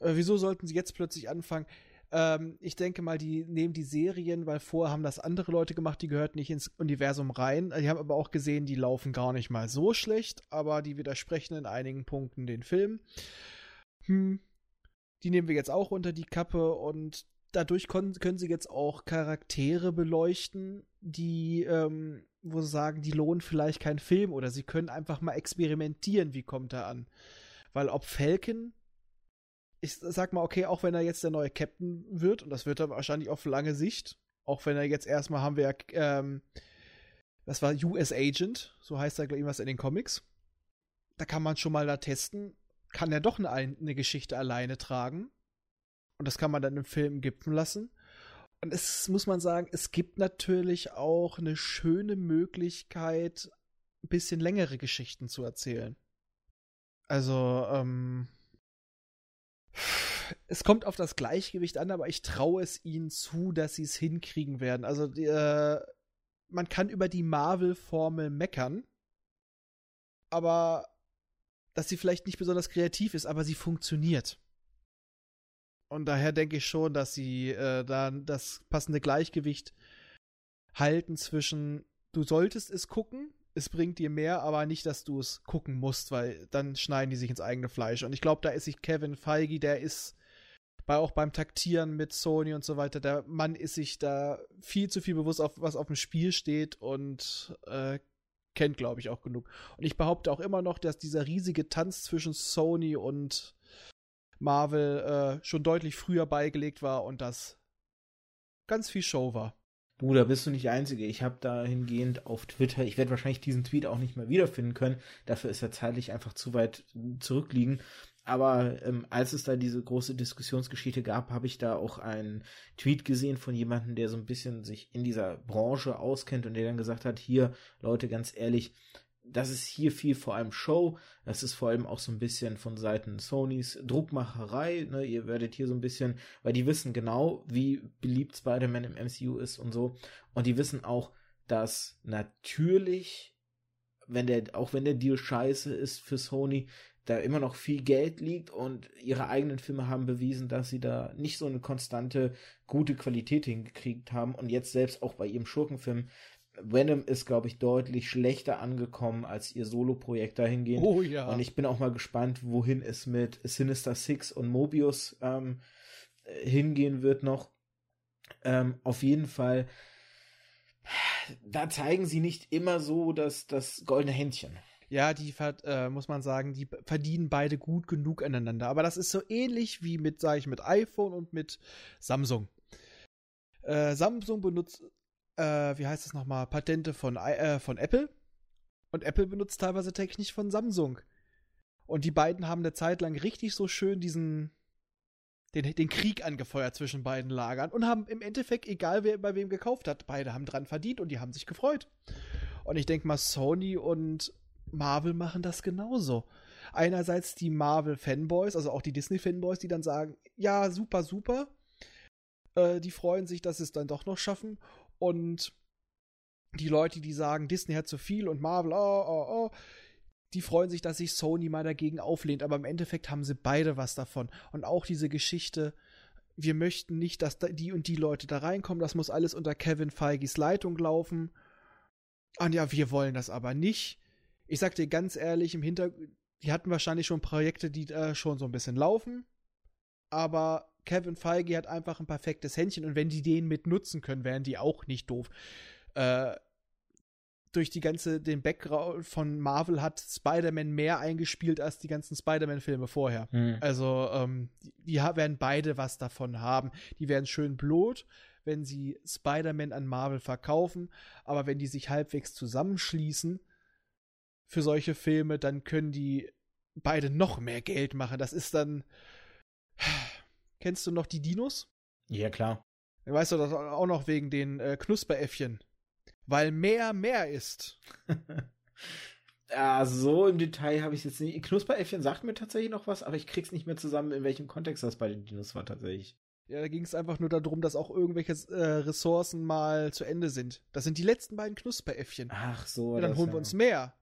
Äh, wieso sollten sie jetzt plötzlich anfangen? Ähm, ich denke mal, die nehmen die Serien, weil vorher haben das andere Leute gemacht, die gehörten nicht ins Universum rein. Die haben aber auch gesehen, die laufen gar nicht mal so schlecht, aber die widersprechen in einigen Punkten den Film. Hm, die nehmen wir jetzt auch unter die Kappe und dadurch können, können sie jetzt auch Charaktere beleuchten, die, ähm, wo sie sagen, die lohnen vielleicht keinen Film oder sie können einfach mal experimentieren, wie kommt er an. Weil ob Falcon ich sag mal, okay, auch wenn er jetzt der neue Captain wird, und das wird er wahrscheinlich auf lange Sicht, auch wenn er jetzt erstmal haben wir, ähm, das war US Agent, so heißt er, glaube ich, was in den Comics. Da kann man schon mal da testen, kann er doch eine, eine Geschichte alleine tragen. Und das kann man dann im Film gipfen lassen. Und es muss man sagen, es gibt natürlich auch eine schöne Möglichkeit, ein bisschen längere Geschichten zu erzählen. Also, ähm, es kommt auf das Gleichgewicht an, aber ich traue es ihnen zu, dass sie es hinkriegen werden. Also äh, man kann über die Marvel-Formel meckern, aber dass sie vielleicht nicht besonders kreativ ist, aber sie funktioniert. Und daher denke ich schon, dass sie äh, da das passende Gleichgewicht halten zwischen, du solltest es gucken, es bringt dir mehr, aber nicht, dass du es gucken musst, weil dann schneiden die sich ins eigene Fleisch. Und ich glaube, da ist sich Kevin Feige, der ist bei, auch beim Taktieren mit Sony und so weiter, der Mann ist sich da viel zu viel bewusst, auf was auf dem Spiel steht und äh, kennt, glaube ich, auch genug. Und ich behaupte auch immer noch, dass dieser riesige Tanz zwischen Sony und Marvel äh, schon deutlich früher beigelegt war und das ganz viel Show war. Bruder, bist du nicht der Einzige. Ich habe dahingehend auf Twitter, ich werde wahrscheinlich diesen Tweet auch nicht mehr wiederfinden können. Dafür ist er zeitlich einfach zu weit zurückliegen. Aber ähm, als es da diese große Diskussionsgeschichte gab, habe ich da auch einen Tweet gesehen von jemandem, der so ein bisschen sich in dieser Branche auskennt und der dann gesagt hat, hier, Leute, ganz ehrlich, das ist hier viel vor allem Show. Das ist vor allem auch so ein bisschen von Seiten Sonys Druckmacherei. Ne? Ihr werdet hier so ein bisschen, weil die wissen genau, wie beliebt Spider-Man im MCU ist und so. Und die wissen auch, dass natürlich, wenn der, auch wenn der Deal scheiße ist für Sony, da immer noch viel Geld liegt und ihre eigenen Filme haben bewiesen, dass sie da nicht so eine konstante, gute Qualität hingekriegt haben und jetzt selbst auch bei ihrem Schurkenfilm Venom ist, glaube ich, deutlich schlechter angekommen als ihr Solo-Projekt dahingehend. Oh ja. Und ich bin auch mal gespannt, wohin es mit Sinister Six und Mobius ähm, hingehen wird noch. Ähm, auf jeden Fall, da zeigen sie nicht immer so das, das goldene Händchen. Ja, die äh, muss man sagen, die verdienen beide gut genug aneinander. Aber das ist so ähnlich wie mit, sage ich, mit iPhone und mit Samsung. Äh, Samsung benutzt äh, wie heißt es nochmal, Patente von, äh, von Apple. Und Apple benutzt teilweise Technik von Samsung. Und die beiden haben eine Zeit lang richtig so schön diesen, den, den Krieg angefeuert zwischen beiden Lagern und haben im Endeffekt, egal wer bei wem gekauft hat, beide haben dran verdient und die haben sich gefreut. Und ich denke mal, Sony und Marvel machen das genauso. Einerseits die Marvel-Fanboys, also auch die Disney-Fanboys, die dann sagen, ja, super, super. Äh, die freuen sich, dass sie es dann doch noch schaffen. Und die Leute, die sagen, Disney hat zu viel und Marvel, oh, oh, oh, die freuen sich, dass sich Sony mal dagegen auflehnt, aber im Endeffekt haben sie beide was davon. Und auch diese Geschichte, wir möchten nicht, dass die und die Leute da reinkommen, das muss alles unter Kevin Feiges Leitung laufen. Und ja, wir wollen das aber nicht. Ich sag dir ganz ehrlich, im Hintergrund, die hatten wahrscheinlich schon Projekte, die äh, schon so ein bisschen laufen. Aber Kevin Feige hat einfach ein perfektes Händchen und wenn die den mit nutzen können, wären die auch nicht doof. Äh, durch die ganze, den Background von Marvel hat Spider-Man mehr eingespielt als die ganzen Spider-Man-Filme vorher. Hm. Also, ähm, die, die, werden beide was davon haben. Die werden schön blöd, wenn sie Spider-Man an Marvel verkaufen, aber wenn die sich halbwegs zusammenschließen für solche Filme, dann können die beide noch mehr Geld machen. Das ist dann. Kennst du noch die Dinos? Ja, klar. Weißt du das auch noch wegen den äh, Knusperäffchen? weil mehr mehr ist. ja, so im Detail habe ich jetzt nicht. Knusperäffchen sagt mir tatsächlich noch was, aber ich krieg's nicht mehr zusammen, in welchem Kontext das bei den Dinos war tatsächlich. Ja, da ging es einfach nur darum, dass auch irgendwelche äh, Ressourcen mal zu Ende sind. Das sind die letzten beiden Knusperäffchen. Ach so. Ja, dann holen wir uns mehr.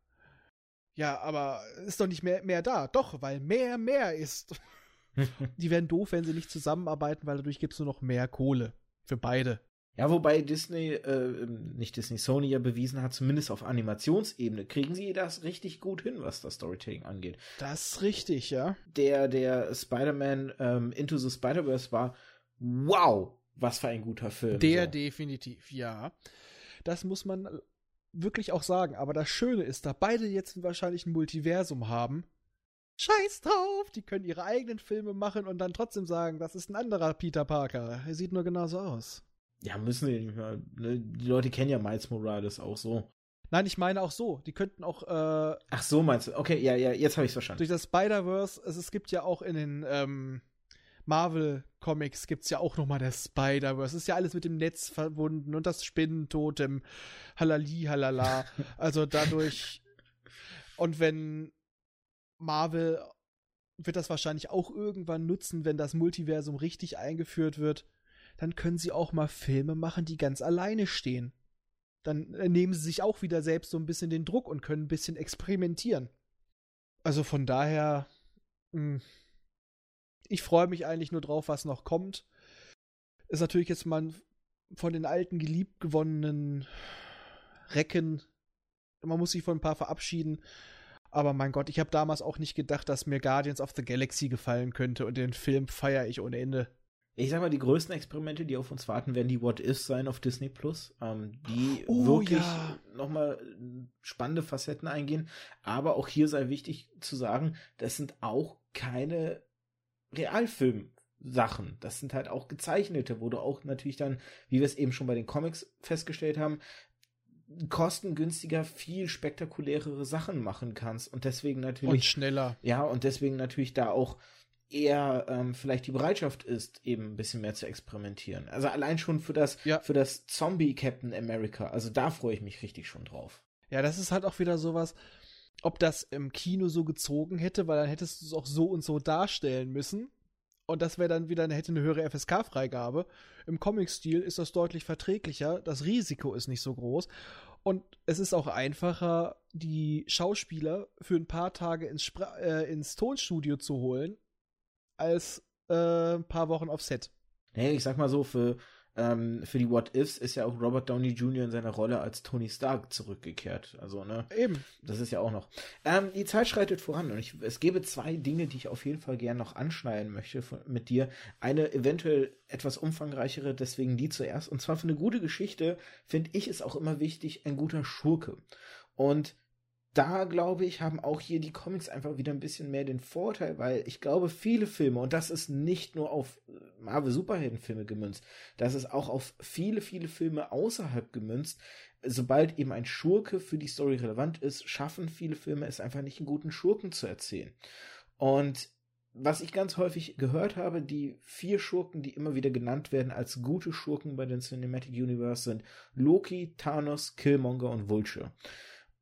Ja, aber ist doch nicht mehr, mehr da. Doch, weil mehr mehr ist. die werden doof, wenn sie nicht zusammenarbeiten, weil dadurch gibt es nur noch mehr Kohle. Für beide. Ja, wobei Disney, äh, nicht Disney, Sony ja bewiesen hat, zumindest auf Animationsebene, kriegen sie das richtig gut hin, was das Storytelling angeht. Das ist richtig, ja. Der, der Spider-Man ähm, Into the Spider-Verse war, wow, was für ein guter Film. Der so. definitiv, ja. Das muss man wirklich auch sagen. Aber das Schöne ist, da beide jetzt wahrscheinlich ein Multiversum haben, Scheiß drauf, die können ihre eigenen Filme machen und dann trotzdem sagen, das ist ein anderer Peter Parker. Er sieht nur genauso aus. Ja, müssen die nicht mehr. Ne? Die Leute kennen ja Miles Morales auch so. Nein, ich meine auch so. Die könnten auch. Äh, Ach so, meinst du? Okay, ja, ja, jetzt habe ich verstanden. Durch das Spider-Verse, also es gibt ja auch in den ähm, Marvel-Comics gibt's ja auch nochmal das Spider-Verse. Es ist ja alles mit dem Netz verbunden und das Spinnentotem, halali, halala. also dadurch. und wenn Marvel wird das wahrscheinlich auch irgendwann nutzen, wenn das Multiversum richtig eingeführt wird dann können sie auch mal Filme machen, die ganz alleine stehen. Dann äh, nehmen sie sich auch wieder selbst so ein bisschen den Druck und können ein bisschen experimentieren. Also von daher, hm, ich freue mich eigentlich nur drauf, was noch kommt. Ist natürlich jetzt mal von den alten geliebt gewonnenen Recken. Man muss sich von ein paar verabschieden. Aber mein Gott, ich habe damals auch nicht gedacht, dass mir Guardians of the Galaxy gefallen könnte und den Film feiere ich ohne Ende ich sag mal, die größten Experimente, die auf uns warten, werden die What Is sein auf Disney Plus, ähm, die oh, wirklich ja. nochmal spannende Facetten eingehen. Aber auch hier sei wichtig zu sagen, das sind auch keine Realfilm-Sachen. Das sind halt auch gezeichnete, wo du auch natürlich dann, wie wir es eben schon bei den Comics festgestellt haben, kostengünstiger viel spektakulärere Sachen machen kannst und deswegen natürlich und schneller. Ja, und deswegen natürlich da auch eher ähm, vielleicht die Bereitschaft ist, eben ein bisschen mehr zu experimentieren. Also allein schon für das, ja. für das Zombie Captain America. Also da freue ich mich richtig schon drauf. Ja, das ist halt auch wieder sowas, ob das im Kino so gezogen hätte, weil dann hättest du es auch so und so darstellen müssen. Und das wäre dann wieder, hätte eine höhere FSK-Freigabe. Im Comic-Stil ist das deutlich verträglicher. Das Risiko ist nicht so groß. Und es ist auch einfacher, die Schauspieler für ein paar Tage ins, Spra äh, ins Tonstudio zu holen, als äh, ein paar Wochen auf Set. Nee, ich sag mal so, für, ähm, für die What Ifs ist ja auch Robert Downey Jr. in seiner Rolle als Tony Stark zurückgekehrt. Also, ne? Eben. Das ist ja auch noch. Ähm, die Zeit schreitet voran und ich, es gäbe zwei Dinge, die ich auf jeden Fall gern noch anschneiden möchte von, mit dir. Eine eventuell etwas umfangreichere, deswegen die zuerst. Und zwar für eine gute Geschichte finde ich es auch immer wichtig, ein guter Schurke. Und da glaube ich, haben auch hier die Comics einfach wieder ein bisschen mehr den Vorteil, weil ich glaube, viele Filme, und das ist nicht nur auf äh, Marvel Superheldenfilme gemünzt, das ist auch auf viele, viele Filme außerhalb gemünzt. Sobald eben ein Schurke für die Story relevant ist, schaffen viele Filme es einfach nicht, einen guten Schurken zu erzählen. Und was ich ganz häufig gehört habe, die vier Schurken, die immer wieder genannt werden als gute Schurken bei den Cinematic Universe sind Loki, Thanos, Killmonger und Vulture.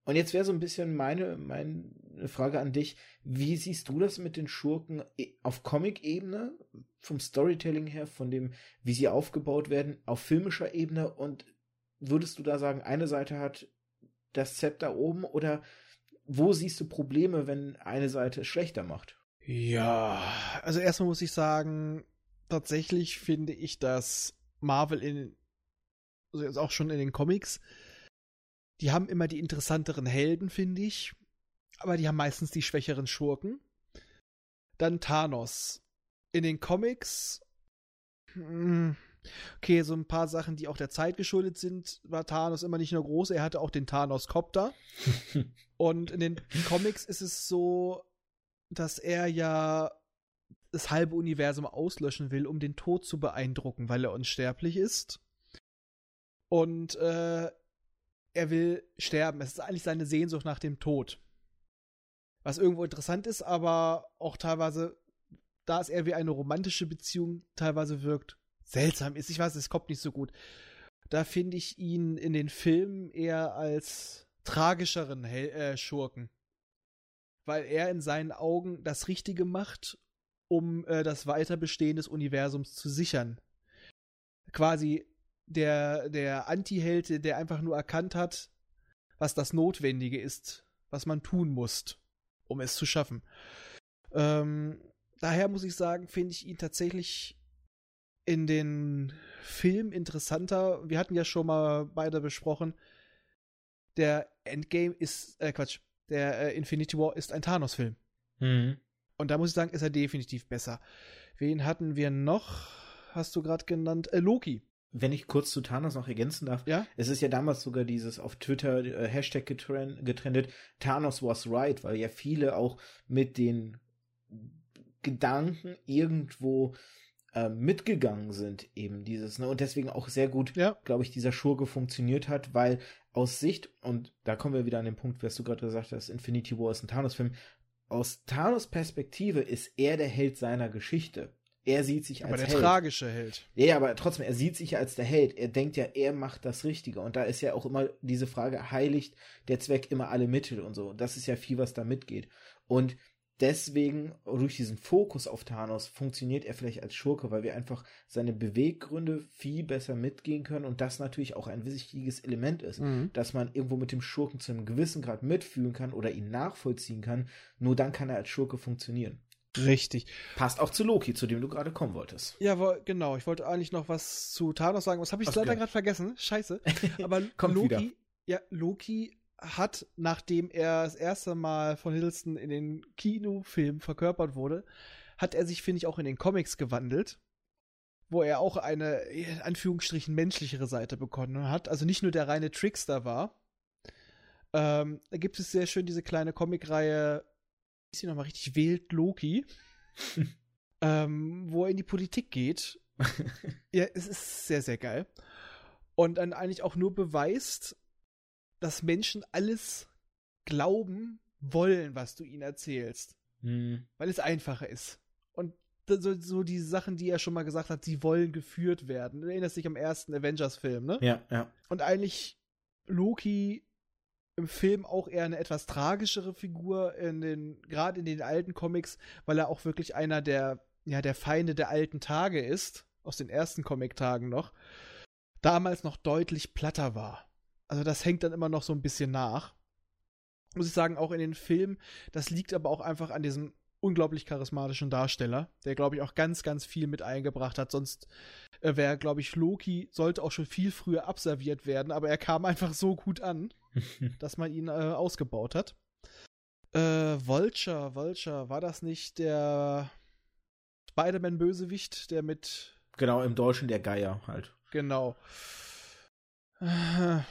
Und jetzt wäre so ein bisschen meine, meine Frage an dich. Wie siehst du das mit den Schurken auf Comic-Ebene, vom Storytelling her, von dem, wie sie aufgebaut werden, auf filmischer Ebene und würdest du da sagen, eine Seite hat das Zepter oben oder wo siehst du Probleme, wenn eine Seite es schlechter macht? Ja, also erstmal muss ich sagen, tatsächlich finde ich, dass Marvel in, also jetzt auch schon in den Comics, die haben immer die interessanteren Helden, finde ich, aber die haben meistens die schwächeren Schurken. Dann Thanos. In den Comics, hm, okay, so ein paar Sachen, die auch der Zeit geschuldet sind, war Thanos immer nicht nur groß, er hatte auch den Thanos-Copter. Und in den Comics ist es so, dass er ja das halbe Universum auslöschen will, um den Tod zu beeindrucken, weil er unsterblich ist. Und äh, er will sterben. Es ist eigentlich seine Sehnsucht nach dem Tod. Was irgendwo interessant ist, aber auch teilweise, da es eher wie eine romantische Beziehung teilweise wirkt, seltsam ist. Ich weiß, es kommt nicht so gut. Da finde ich ihn in den Filmen eher als tragischeren Hel äh, Schurken. Weil er in seinen Augen das Richtige macht, um äh, das Weiterbestehen des Universums zu sichern. Quasi der, der Anti-Held, der einfach nur erkannt hat, was das Notwendige ist, was man tun muss, um es zu schaffen. Ähm, daher muss ich sagen, finde ich ihn tatsächlich in den Film interessanter. Wir hatten ja schon mal beide besprochen, der Endgame ist, äh, Quatsch, der äh, Infinity War ist ein Thanos-Film. Mhm. Und da muss ich sagen, ist er definitiv besser. Wen hatten wir noch? Hast du gerade genannt? Äh, Loki. Wenn ich kurz zu Thanos noch ergänzen darf, ja? es ist ja damals sogar dieses auf Twitter äh, Hashtag getren getrendet, Thanos was right, weil ja viele auch mit den Gedanken irgendwo äh, mitgegangen sind, eben dieses, ne? Und deswegen auch sehr gut, ja. glaube ich, dieser Schurke funktioniert hat, weil aus Sicht, und da kommen wir wieder an den Punkt, was du gerade gesagt hast, Infinity War ist ein Thanos-Film, aus Thanos Perspektive ist er der Held seiner Geschichte. Er sieht sich aber als der Held. tragische Held. Ja, aber trotzdem, er sieht sich als der Held. Er denkt ja, er macht das Richtige. Und da ist ja auch immer diese Frage, heiligt der Zweck immer alle Mittel und so. Das ist ja viel, was da mitgeht. Und deswegen, durch diesen Fokus auf Thanos, funktioniert er vielleicht als Schurke, weil wir einfach seine Beweggründe viel besser mitgehen können und das natürlich auch ein wichtiges Element ist, Mhm. dass man irgendwo mit dem Schurken zu einem gewissen Grad mitfühlen kann oder ihn nachvollziehen kann. Nur dann kann er als Schurke funktionieren. Richtig. Passt auch zu Loki, zu dem du gerade kommen wolltest. Ja, wo, genau. Ich wollte eigentlich noch was zu Thanos sagen. Was habe ich Ach, leider gerade vergessen? Scheiße. Aber Kommt Loki, wieder. ja, Loki hat, nachdem er das erste Mal von Hiddleston in den Kinofilm verkörpert wurde, hat er sich, finde ich, auch in den Comics gewandelt, wo er auch eine, in Anführungsstrichen, menschlichere Seite bekommen hat. Also nicht nur der reine Trickster war. Ähm, da gibt es sehr schön diese kleine Comicreihe, ist sie nochmal richtig wählt, Loki, ähm, wo er in die Politik geht. ja, es ist sehr, sehr geil. Und dann eigentlich auch nur beweist, dass Menschen alles glauben wollen, was du ihnen erzählst. Hm. Weil es einfacher ist. Und so, so die Sachen, die er schon mal gesagt hat, sie wollen geführt werden. Du erinnerst dich am ersten Avengers-Film, ne? Ja, ja. Und eigentlich Loki im Film auch eher eine etwas tragischere Figur, in den, gerade in den alten Comics, weil er auch wirklich einer der, ja, der Feinde der alten Tage ist, aus den ersten Comic-Tagen noch, damals noch deutlich platter war. Also das hängt dann immer noch so ein bisschen nach. Muss ich sagen, auch in den Filmen, das liegt aber auch einfach an diesem unglaublich charismatischen Darsteller, der, glaube ich, auch ganz, ganz viel mit eingebracht hat. Sonst äh, wäre, glaube ich, Loki, sollte auch schon viel früher abserviert werden, aber er kam einfach so gut an, dass man ihn äh, ausgebaut hat. Äh, Vulture, Vulture, war das nicht der Spider-Man-Bösewicht, der mit genau, im Deutschen der Geier halt. Genau. Ja,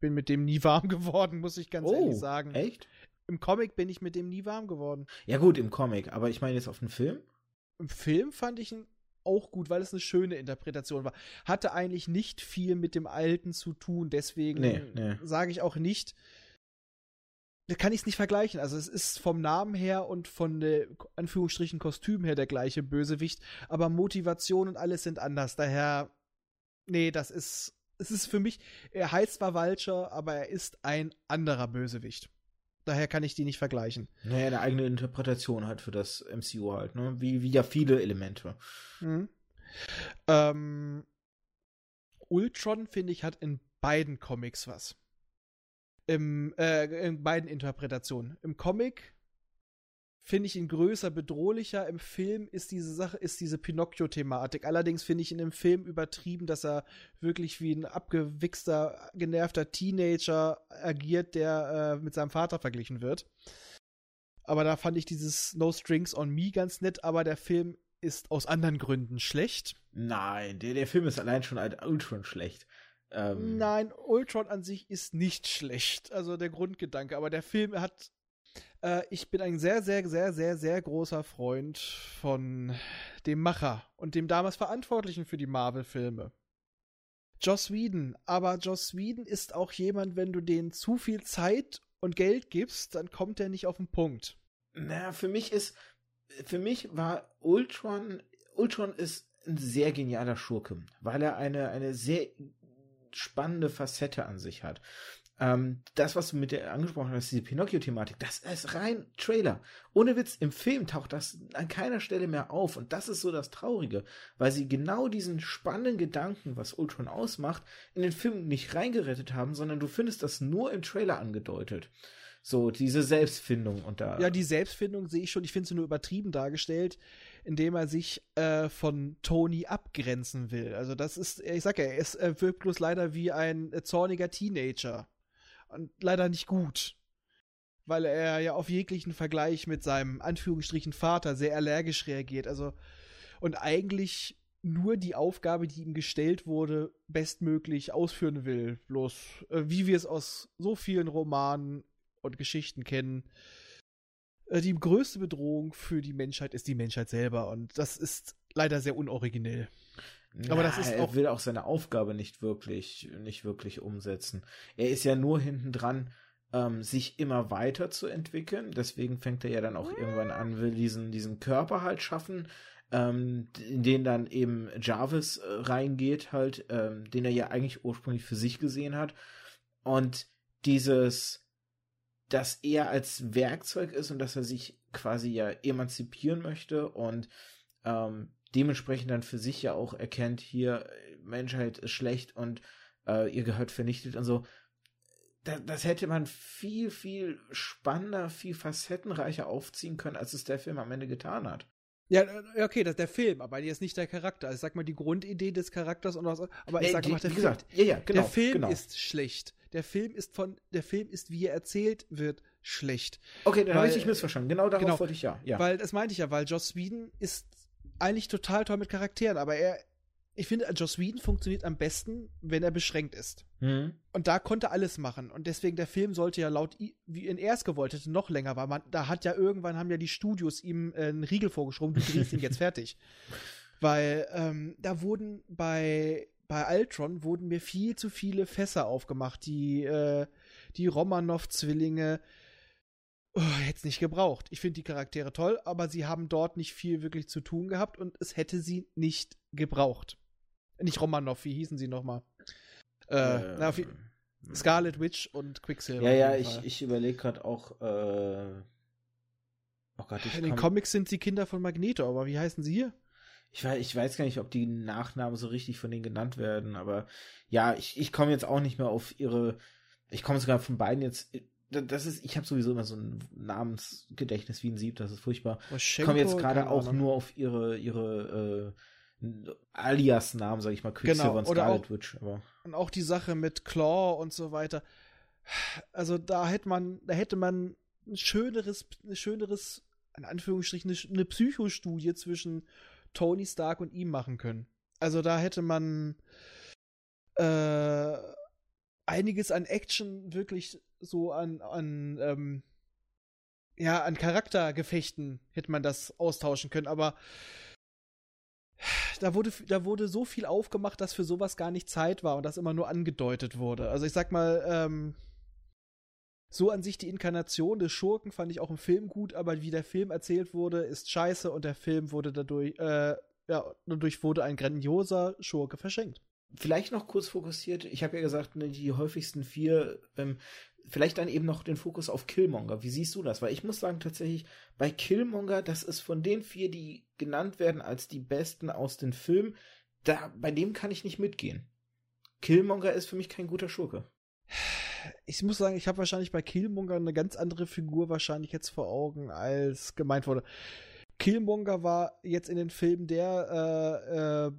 bin mit dem nie warm geworden, muss ich ganz ehrlich sagen. Oh, echt? Im Comic bin ich mit dem nie warm geworden. Ja gut, im Comic, aber ich meine jetzt auf den Film? Im Film fand ich ihn auch gut, weil es eine schöne Interpretation war. Hatte eigentlich nicht viel mit dem Alten zu tun, deswegen Nee, nee. sage ich auch nicht, da kann ich es nicht vergleichen. Also es ist vom Namen her und von der Anführungsstrichen Kostüm her der gleiche Bösewicht, aber Motivation und alles sind anders. Daher, nee, das ist, es ist für mich, er heißt zwar Vulture, aber er ist ein anderer Bösewicht. Daher kann ich die nicht vergleichen. Naja, eine eigene Interpretation halt für das MCU halt, ne? Wie, wie ja viele Elemente. Mhm. Ähm, Ultron, finde ich, hat in beiden Comics was. Im, äh, in beiden Interpretationen. Im Comic finde ich ihn größer, bedrohlicher. Im Film ist diese Sache, ist diese Pinocchio-Thematik. Allerdings finde ich ihn im Film übertrieben, dass er wirklich wie ein abgewichster, genervter Teenager agiert, der äh, mit seinem Vater verglichen wird. Aber da fand ich dieses No Strings on Me ganz nett, aber der Film ist aus anderen Gründen schlecht. Nein, der, der Film ist allein schon als Ultron schlecht. Ähm Nein, Ultron an sich ist nicht schlecht. Also der Grundgedanke, aber der Film hat. Äh, ich bin ein sehr, sehr, sehr, sehr, sehr großer Freund von dem Macher und dem damals Verantwortlichen für die Marvel-Filme. Joss Whedon. Aber Joss Whedon ist auch jemand, wenn du denen zu viel Zeit und Geld gibst, dann kommt er nicht auf den Punkt. Na, für mich ist, für mich war Ultron, Ultron ist ein sehr genialer Schurke, weil er eine, eine sehr spannende Facette an sich hat. Ähm, das, was du mit der angesprochen hast, diese Pinocchio-Thematik, das ist rein Trailer. Ohne Witz, im Film taucht das an keiner Stelle mehr auf. Und das ist so das Traurige, weil sie genau diesen spannenden Gedanken, was Ultron ausmacht, in den Film nicht reingerettet haben, sondern du findest das nur im Trailer angedeutet. So, diese Selbstfindung und da. Ja, die Selbstfindung sehe ich schon, ich finde sie nur übertrieben dargestellt, indem er sich äh, von Tony abgrenzen will. Also das ist, ich sag ja, er, er wirkt bloß leider wie ein äh, zorniger Teenager. Und leider nicht gut. Weil er ja auf jeglichen Vergleich mit seinem Anführungsstrichen Vater sehr allergisch reagiert. Also, und eigentlich nur die Aufgabe, die ihm gestellt wurde, bestmöglich ausführen will. Bloß, äh, wie wir es aus so vielen Romanen und Geschichten kennen. Äh, die größte Bedrohung für die Menschheit ist die Menschheit selber und das ist leider sehr unoriginell. Na, Aber das ist er auch will auch seine Aufgabe nicht wirklich, nicht wirklich umsetzen. Er ist ja nur hinten dran, ähm, sich immer weiter zu entwickeln. Deswegen fängt er ja dann auch irgendwann an, will diesen, diesen Körper halt schaffen, ähm, in den dann eben Jarvis äh, reingeht, halt, ähm, den er ja eigentlich ursprünglich für sich gesehen hat. Und dieses, dass er als Werkzeug ist und dass er sich quasi ja emanzipieren möchte und ähm, dementsprechend dann für sich ja auch erkennt, hier Menschheit ist schlecht und äh, ihr gehört vernichtet und so. Da, das hätte man viel, viel spannender, viel facettenreicher aufziehen können, als es der Film am Ende getan hat. Ja, äh, okay, das ist der Film, aber jetzt nicht der Charakter. Also ich sag mal, die Grundidee des Charakters und was, aber ich sag mal, der, Film, ja, ja, genau, der Film genau. ist schlecht. Der Film ist von, der Film ist, wie er erzählt wird, schlecht. Okay, dann habe ich dich missverstanden. Genau darauf genau, wollte ich ja. ja. Weil, das meinte ich ja, weil Joss Whedon ist eigentlich total toll mit Charakteren, aber er, ich finde, Joss Whedon funktioniert am besten, wenn er beschränkt ist. Mhm. Und da konnte alles machen. Und deswegen, der Film sollte ja laut, wie in er es gewollt hätte, noch länger, weil man, da hat ja irgendwann, haben ja die Studios ihm äh, einen Riegel vorgeschoben, du drehst ihn jetzt fertig. Weil ähm, da wurden bei bei Ultron wurden mir viel zu viele Fässer aufgemacht. Die, äh, die Romanov-Zwillinge oh, hätte es nicht gebraucht. Ich finde die Charaktere toll, aber sie haben dort nicht viel wirklich zu tun gehabt und es hätte sie nicht gebraucht. Nicht Romanov, wie hießen sie nochmal? Äh, äh, na, wie, Scarlet Witch und Quicksilver. Ja, ja, ich, ich überlege gerade auch. Äh, oh Gott, ich In den Comics sind sie Kinder von Magneto, aber wie heißen sie hier? Ich weiß, ich weiß gar nicht, ob die Nachnamen so richtig von denen genannt werden, aber ja, ich, ich komme jetzt auch nicht mehr auf ihre. Ich komme sogar von beiden jetzt. Das ist, ich habe sowieso immer so ein Namensgedächtnis wie ein Sieb, das ist furchtbar. Ich komme jetzt gerade auch nur auf ihre, ihre äh, Alias-Namen, sag ich mal, Quicksilver genau. und Scarlet Witch. Aber. Und auch die Sache mit Claw und so weiter. Also da hätte man, da hätte man ein schöneres, ein schöneres, in Anführungsstrichen, eine, eine Psychostudie zwischen Tony Stark und ihm machen können. Also da hätte man äh, einiges an Action wirklich so an, an ähm, ja, an Charaktergefechten hätte man das austauschen können, aber da wurde, da wurde so viel aufgemacht, dass für sowas gar nicht Zeit war und das immer nur angedeutet wurde. Also ich sag mal, ähm, so an sich die Inkarnation des Schurken fand ich auch im Film gut, aber wie der Film erzählt wurde, ist scheiße und der Film wurde dadurch, äh, ja, dadurch wurde ein grandioser Schurke verschenkt. Vielleicht noch kurz fokussiert, ich habe ja gesagt, ne, die häufigsten vier, ähm, vielleicht dann eben noch den Fokus auf Killmonger. Wie siehst du das? Weil ich muss sagen, tatsächlich, bei Killmonger, das ist von den vier, die genannt werden als die besten aus den Filmen, da, bei dem kann ich nicht mitgehen. Killmonger ist für mich kein guter Schurke. Ich muss sagen, ich habe wahrscheinlich bei Killmonger eine ganz andere Figur wahrscheinlich jetzt vor Augen, als gemeint wurde. Killmonger war jetzt in den Filmen der, äh, äh,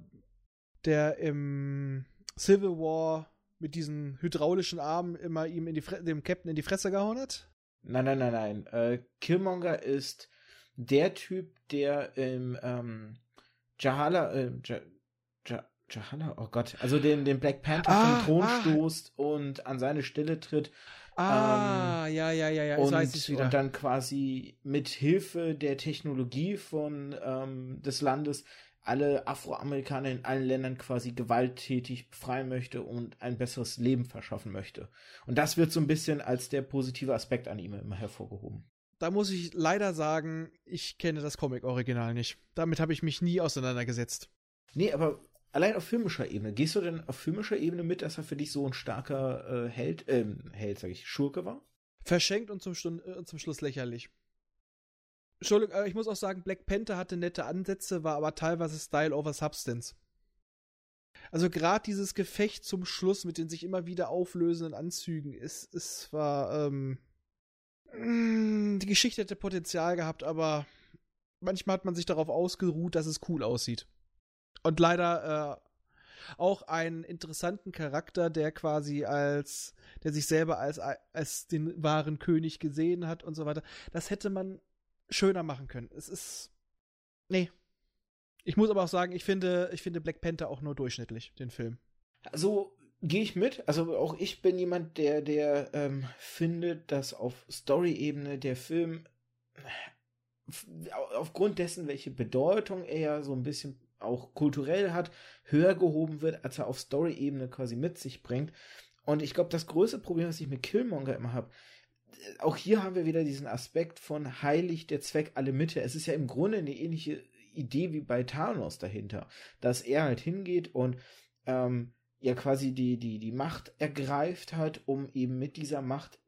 der im Civil War mit diesen hydraulischen Armen immer ihm in die Fre dem Captain in die Fresse gehauen hat? Nein, nein, nein, nein. Äh, Killmonger ist der Typ, der im ähm, Jahala, äh, Jahala, oh Gott, also den, den Black Panther ah, vom Thron ah. stoßt und an seine Stelle tritt. Ah, ähm, ja, ja, ja, ja, und, weiß ich wieder. Und dann quasi mit Hilfe der Technologie von ähm, des Landes alle Afroamerikaner in allen Ländern quasi gewalttätig befreien möchte und ein besseres Leben verschaffen möchte. Und das wird so ein bisschen als der positive Aspekt an ihm immer hervorgehoben. Da muss ich leider sagen, ich kenne das Comic-Original nicht. Damit habe ich mich nie auseinandergesetzt. Nee, aber allein auf filmischer Ebene, gehst du denn auf filmischer Ebene mit, dass er für dich so ein starker äh, Held, ähm, Held, sag ich, Schurke war? Verschenkt und zum, Stund, äh, zum Schluss lächerlich. Entschuldigung, ich muss auch sagen, Black Panther hatte nette Ansätze, war aber teilweise Style over Substance. Also gerade dieses Gefecht zum Schluss mit den sich immer wieder auflösenden Anzügen ist, es war, ähm, die Geschichte hätte Potenzial gehabt, aber manchmal hat man sich darauf ausgeruht, dass es cool aussieht. Und leider äh, auch einen interessanten Charakter, der quasi als, der sich selber als, als den wahren König gesehen hat und so weiter. Das hätte man schöner machen können. Es ist. Nee. Ich muss aber auch sagen, ich finde, ich finde Black Panther auch nur durchschnittlich, den Film. Also gehe ich mit. Also auch ich bin jemand, der, der ähm, findet, dass auf Story-Ebene der Film aufgrund dessen, welche Bedeutung er ja so ein bisschen auch kulturell hat, höher gehoben wird, als er auf Story-Ebene quasi mit sich bringt. Und ich glaube, das größte Problem, was ich mit Killmonger immer habe, auch hier haben wir wieder diesen Aspekt von heilig der Zweck alle Mitte. Es ist ja im Grunde eine ähnliche Idee wie bei Thanos dahinter, dass er halt hingeht und ähm, ja quasi die, die, die Macht ergreift hat, um eben mit dieser Macht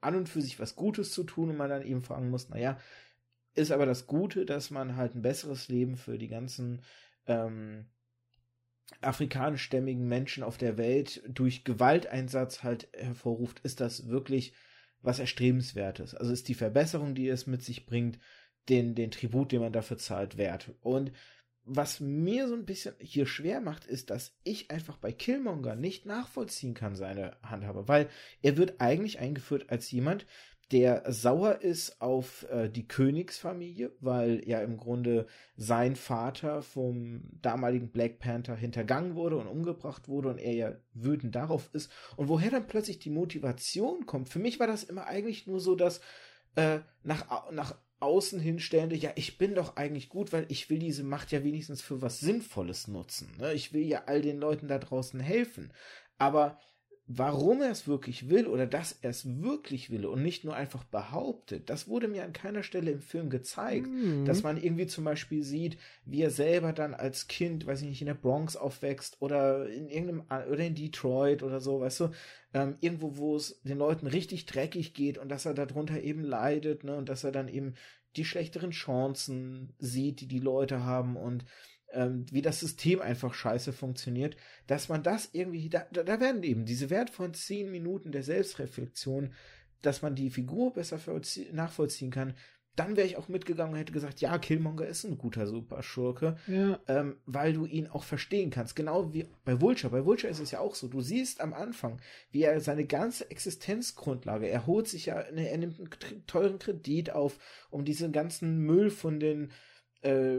an und für sich was Gutes zu tun und man dann eben fragen muss, naja, ist aber das Gute, dass man halt ein besseres Leben für die ganzen ähm, afrikanischstämmigen Menschen auf der Welt durch Gewalteinsatz halt hervorruft, ist das wirklich was Erstrebenswertes. Also ist die Verbesserung, die es mit sich bringt, den, den Tribut, den man dafür zahlt, wert. Und was mir so ein bisschen hier schwer macht, ist, dass ich einfach bei Killmonger nicht nachvollziehen kann, seine Handhabe, weil er wird eigentlich eingeführt als jemand, der sauer ist auf äh, die Königsfamilie, weil ja im Grunde sein Vater vom damaligen Black Panther hintergangen wurde und umgebracht wurde und er ja wütend darauf ist. Und woher dann plötzlich die Motivation kommt, für mich war das immer eigentlich nur so, dass äh, nach, nach außen hinstellende, ja, ich bin doch eigentlich gut, weil ich will diese Macht ja wenigstens für was Sinnvolles nutzen. Ne? Ich will ja all den Leuten da draußen helfen. Aber warum er es wirklich will oder dass er es wirklich will und nicht nur einfach behauptet, das wurde mir an keiner Stelle im Film gezeigt. Mhm. Dass man irgendwie zum Beispiel sieht, wie er selber dann als Kind, weiß ich nicht, in der Bronx aufwächst oder in irgendeinem, oder in Detroit oder so, weißt du, ähm, irgendwo, wo es den Leuten richtig dreckig geht und dass er darunter eben leidet, ne, und dass er dann eben die schlechteren Chancen sieht, die die Leute haben und ähm, wie das System einfach scheiße funktioniert, dass man das irgendwie, da, da werden eben diese wertvollen zehn Minuten der Selbstreflexion, dass man die Figur besser nachvollziehen kann, dann wäre ich auch mitgegangen und hätte gesagt, ja, Killmonger ist ein guter Superschurke, ja. ähm, weil du ihn auch verstehen kannst. Genau wie bei Vulture. Bei Vulture ist es ja auch so. Du siehst am Anfang, wie er seine ganze Existenzgrundlage, er holt sich ja, er nimmt einen teuren Kredit auf, um diesen ganzen Müll von den äh,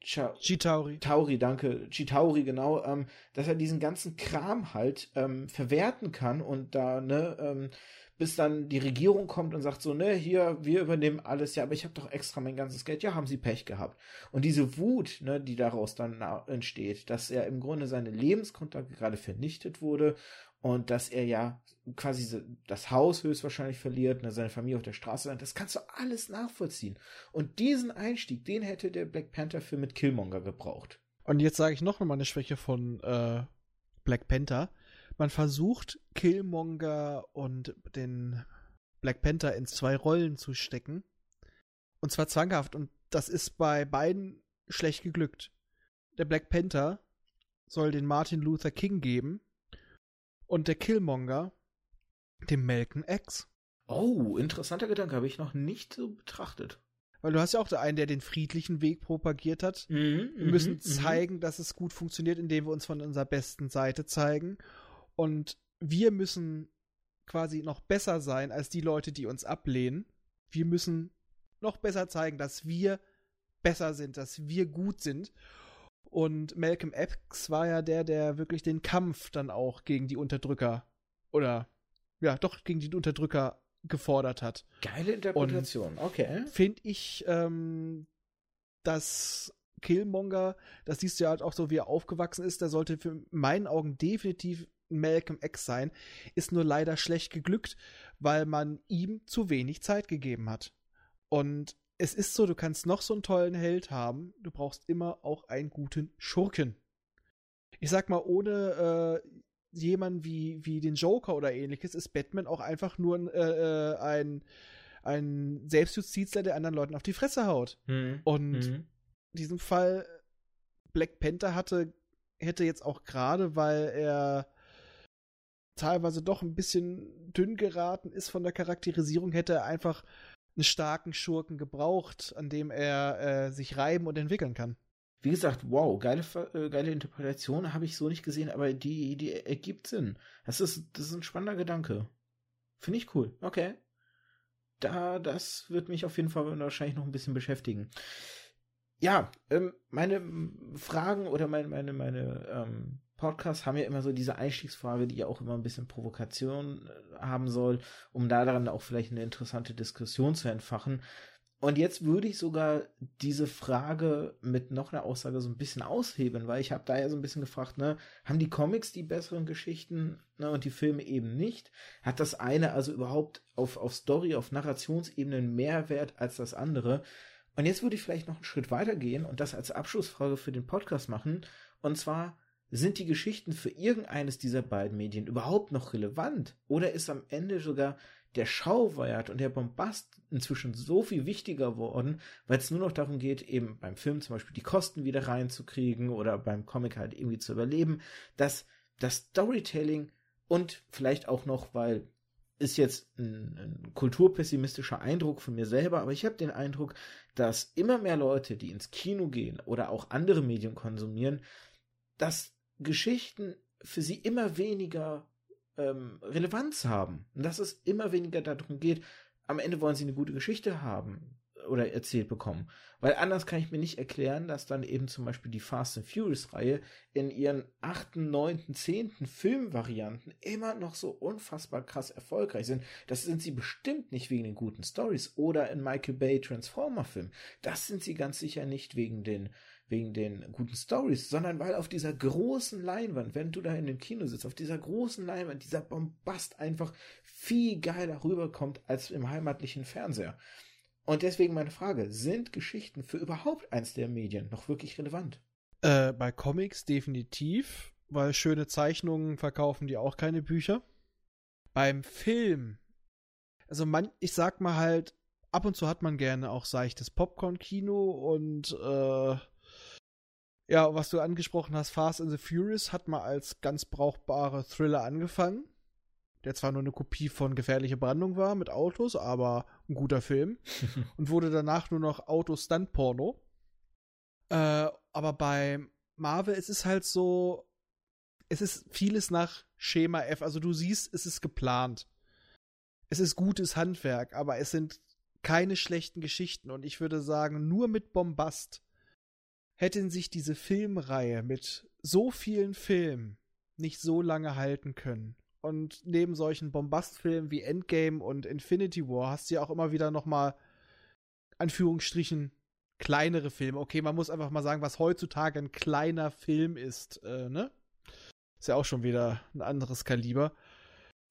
Cha Chitauri. Tauri, danke. Chitauri, genau. Ähm, dass er diesen ganzen Kram halt ähm, verwerten kann und da, ne, ähm, bis dann die Regierung kommt und sagt so, ne, hier, wir übernehmen alles, ja, aber ich habe doch extra mein ganzes Geld, ja, haben sie Pech gehabt. Und diese Wut, ne, die daraus dann entsteht, dass er im Grunde seine Lebensgrundlage gerade vernichtet wurde und dass er ja quasi das Haus höchstwahrscheinlich verliert, ne, seine Familie auf der Straße das kannst du alles nachvollziehen. Und diesen Einstieg, den hätte der Black Panther Film mit Killmonger gebraucht. Und jetzt sage ich noch mal eine Schwäche von äh, Black Panther. Man versucht Killmonger und den Black Panther in zwei Rollen zu stecken. Und zwar zwanghaft. Und das ist bei beiden schlecht geglückt. Der Black Panther soll den Martin Luther King geben und der Killmonger dem Malcolm X. Oh, interessanter Gedanke, habe ich noch nicht so betrachtet. Weil du hast ja auch der einen, der den friedlichen Weg propagiert hat. Mhm, wir müssen mhm, zeigen, dass es gut funktioniert, indem wir uns von unserer besten Seite zeigen. Und wir müssen quasi noch besser sein als die Leute, die uns ablehnen. Wir müssen noch besser zeigen, dass wir besser sind, dass wir gut sind. Und Malcolm X war ja der, der wirklich den Kampf dann auch gegen die Unterdrücker oder ja, doch gegen die Unterdrücker gefordert hat. Geile Interpretation, Und okay. Finde ich, ähm, dass Killmonger, das siehst du ja halt auch so, wie er aufgewachsen ist, der sollte für meinen Augen definitiv Malcolm X sein, ist nur leider schlecht geglückt, weil man ihm zu wenig Zeit gegeben hat. Und es ist so, du kannst noch so einen tollen Held haben, du brauchst immer auch einen guten Schurken. Ich sag mal, ohne äh, jemanden wie, wie den Joker oder ähnliches ist Batman auch einfach nur ein, äh, äh, ein, ein Selbstjustizler, der anderen Leuten auf die Fresse haut. Mhm. Und mhm. in diesem Fall Black Panther hatte, hätte jetzt auch gerade, weil er teilweise doch ein bisschen dünn geraten ist von der Charakterisierung, hätte er einfach einen starken Schurken gebraucht, an dem er äh, sich reiben und entwickeln kann. Wie gesagt, wow, geile, äh, geile Interpretation habe ich so nicht gesehen, aber die, die ergibt Sinn. Das ist, das ist ein spannender Gedanke. Finde ich cool. Okay. Da, das wird mich auf jeden Fall wahrscheinlich noch ein bisschen beschäftigen. Ja, ähm, meine Fragen oder meine, meine, meine ähm, Podcasts haben ja immer so diese Einstiegsfrage, die ja auch immer ein bisschen Provokation äh, haben soll, um da daran auch vielleicht eine interessante Diskussion zu entfachen. Und jetzt würde ich sogar diese Frage mit noch einer Aussage so ein bisschen aushebeln, weil ich habe da ja so ein bisschen gefragt, ne, haben die Comics die besseren Geschichten ne, und die Filme eben nicht? Hat das eine also überhaupt auf, auf Story, auf Narrationsebene mehr Wert als das andere? Und jetzt würde ich vielleicht noch einen Schritt weiter gehen und das als Abschlussfrage für den Podcast machen. Und zwar, sind die Geschichten für irgendeines dieser beiden Medien überhaupt noch relevant? Oder ist am Ende sogar der Schauwert und der Bombast inzwischen so viel wichtiger worden, weil es nur noch darum geht, eben beim Film zum Beispiel die Kosten wieder reinzukriegen oder beim Comic halt irgendwie zu überleben, dass das Storytelling und vielleicht auch noch, weil ist jetzt ein, ein kulturpessimistischer Eindruck von mir selber, aber ich habe den Eindruck, dass immer mehr Leute, die ins Kino gehen oder auch andere Medien konsumieren, dass Geschichten für sie immer weniger ähm, Relevanz haben. Und dass es immer weniger darum geht, am Ende wollen sie eine gute Geschichte haben oder erzählt bekommen. Weil anders kann ich mir nicht erklären, dass dann eben zum Beispiel die Fast and Furious Reihe in ihren achten, neunten, zehnten Filmvarianten immer noch so unfassbar krass erfolgreich sind. Das sind sie bestimmt nicht wegen den guten Stories oder in Michael Bay Transformer Film. Das sind sie ganz sicher nicht wegen den wegen den guten Stories, sondern weil auf dieser großen Leinwand, wenn du da in dem Kino sitzt, auf dieser großen Leinwand, dieser Bombast einfach viel geiler rüberkommt als im heimatlichen Fernseher. Und deswegen meine Frage, sind Geschichten für überhaupt eins der Medien noch wirklich relevant? Äh, bei Comics definitiv, weil schöne Zeichnungen verkaufen die auch keine Bücher. Beim Film, also man, ich sag mal halt, ab und zu hat man gerne auch seichtes Popcorn-Kino und äh, ja, was du angesprochen hast, Fast and the Furious hat mal als ganz brauchbare Thriller angefangen. Der zwar nur eine Kopie von Gefährliche Brandung war mit Autos, aber ein guter Film. und wurde danach nur noch Auto-Stunt-Porno. Äh, aber bei Marvel, es ist halt so, es ist vieles nach Schema F. Also du siehst, es ist geplant. Es ist gutes Handwerk, aber es sind keine schlechten Geschichten. Und ich würde sagen, nur mit Bombast hätten sich diese Filmreihe mit so vielen Filmen nicht so lange halten können. Und neben solchen Bombastfilmen wie Endgame und Infinity War hast du ja auch immer wieder nochmal, Anführungsstrichen, kleinere Filme. Okay, man muss einfach mal sagen, was heutzutage ein kleiner Film ist, äh, ne? Ist ja auch schon wieder ein anderes Kaliber.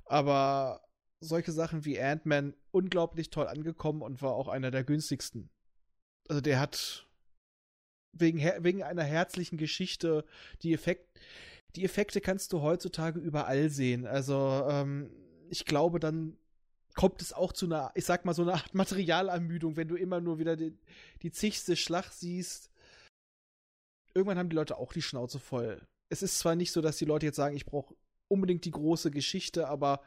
Aber solche Sachen wie Ant-Man unglaublich toll angekommen und war auch einer der günstigsten. Also der hat wegen, wegen einer herzlichen Geschichte. Die, Effekt, die Effekte kannst du heutzutage überall sehen. Also ähm, ich glaube, dann kommt es auch zu einer, ich sag mal, so einer Art Materialermüdung, wenn du immer nur wieder die, die zigste Schlacht siehst. Irgendwann haben die Leute auch die Schnauze voll. es ist zwar nicht so, dass die Leute jetzt sagen, ich brauche unbedingt die große Geschichte, aber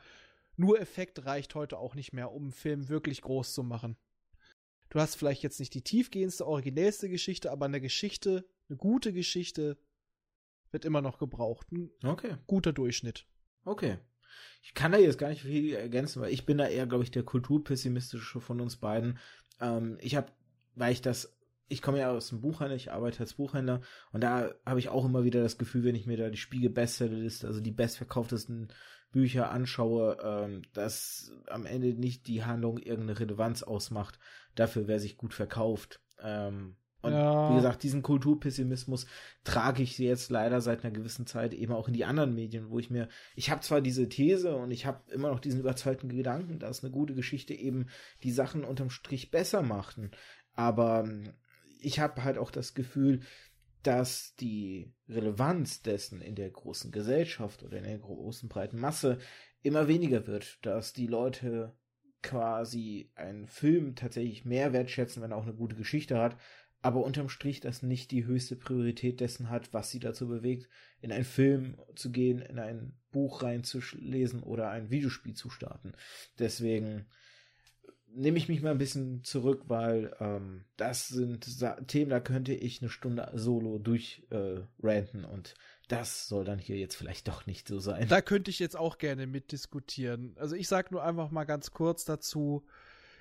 nur Effekt reicht heute auch nicht mehr, um einen Film wirklich groß zu machen. Du hast vielleicht jetzt nicht die tiefgehendste, originellste Geschichte, aber eine Geschichte, eine gute Geschichte wird immer noch gebraucht. Ein Okay. guter Durchschnitt. Okay. Ich kann da jetzt gar nicht viel ergänzen, weil ich bin da eher, glaube ich, der kulturpessimistische von uns beiden. Ähm, ich habe, weil ich das, ich komme ja aus dem Buchhandel, ich arbeite als Buchhändler und da habe ich auch immer wieder das Gefühl, wenn ich mir da die Spiegel Bestsellerliste, also die bestverkauftesten Bücher anschaue, ähm, dass am Ende nicht die Handlung irgendeine Relevanz ausmacht dafür, wer sich gut verkauft. Ähm, und Ja. wie gesagt, diesen Kulturpessimismus trage ich jetzt leider seit einer gewissen Zeit eben auch in die anderen Medien, wo ich mir, ich habe zwar diese These und ich habe immer noch diesen überzeugten Gedanken, dass eine gute Geschichte eben die Sachen unterm Strich besser machten, aber ähm, ich habe halt auch das Gefühl, dass die Relevanz dessen in der großen Gesellschaft oder in der großen breiten Masse immer weniger wird, dass die Leute quasi einen Film tatsächlich mehr wertschätzen, wenn er auch eine gute Geschichte hat, aber unterm Strich das nicht die höchste Priorität dessen hat, was sie dazu bewegt, in einen Film zu gehen, in ein Buch reinzulesen oder ein Videospiel zu starten. Deswegen nehme ich mich mal ein bisschen zurück, weil ähm, das sind Sa Themen, da könnte ich eine Stunde solo durch äh, und das soll dann hier jetzt vielleicht doch nicht so sein. Da könnte ich jetzt auch gerne mitdiskutieren. Also ich sage nur einfach mal ganz kurz dazu,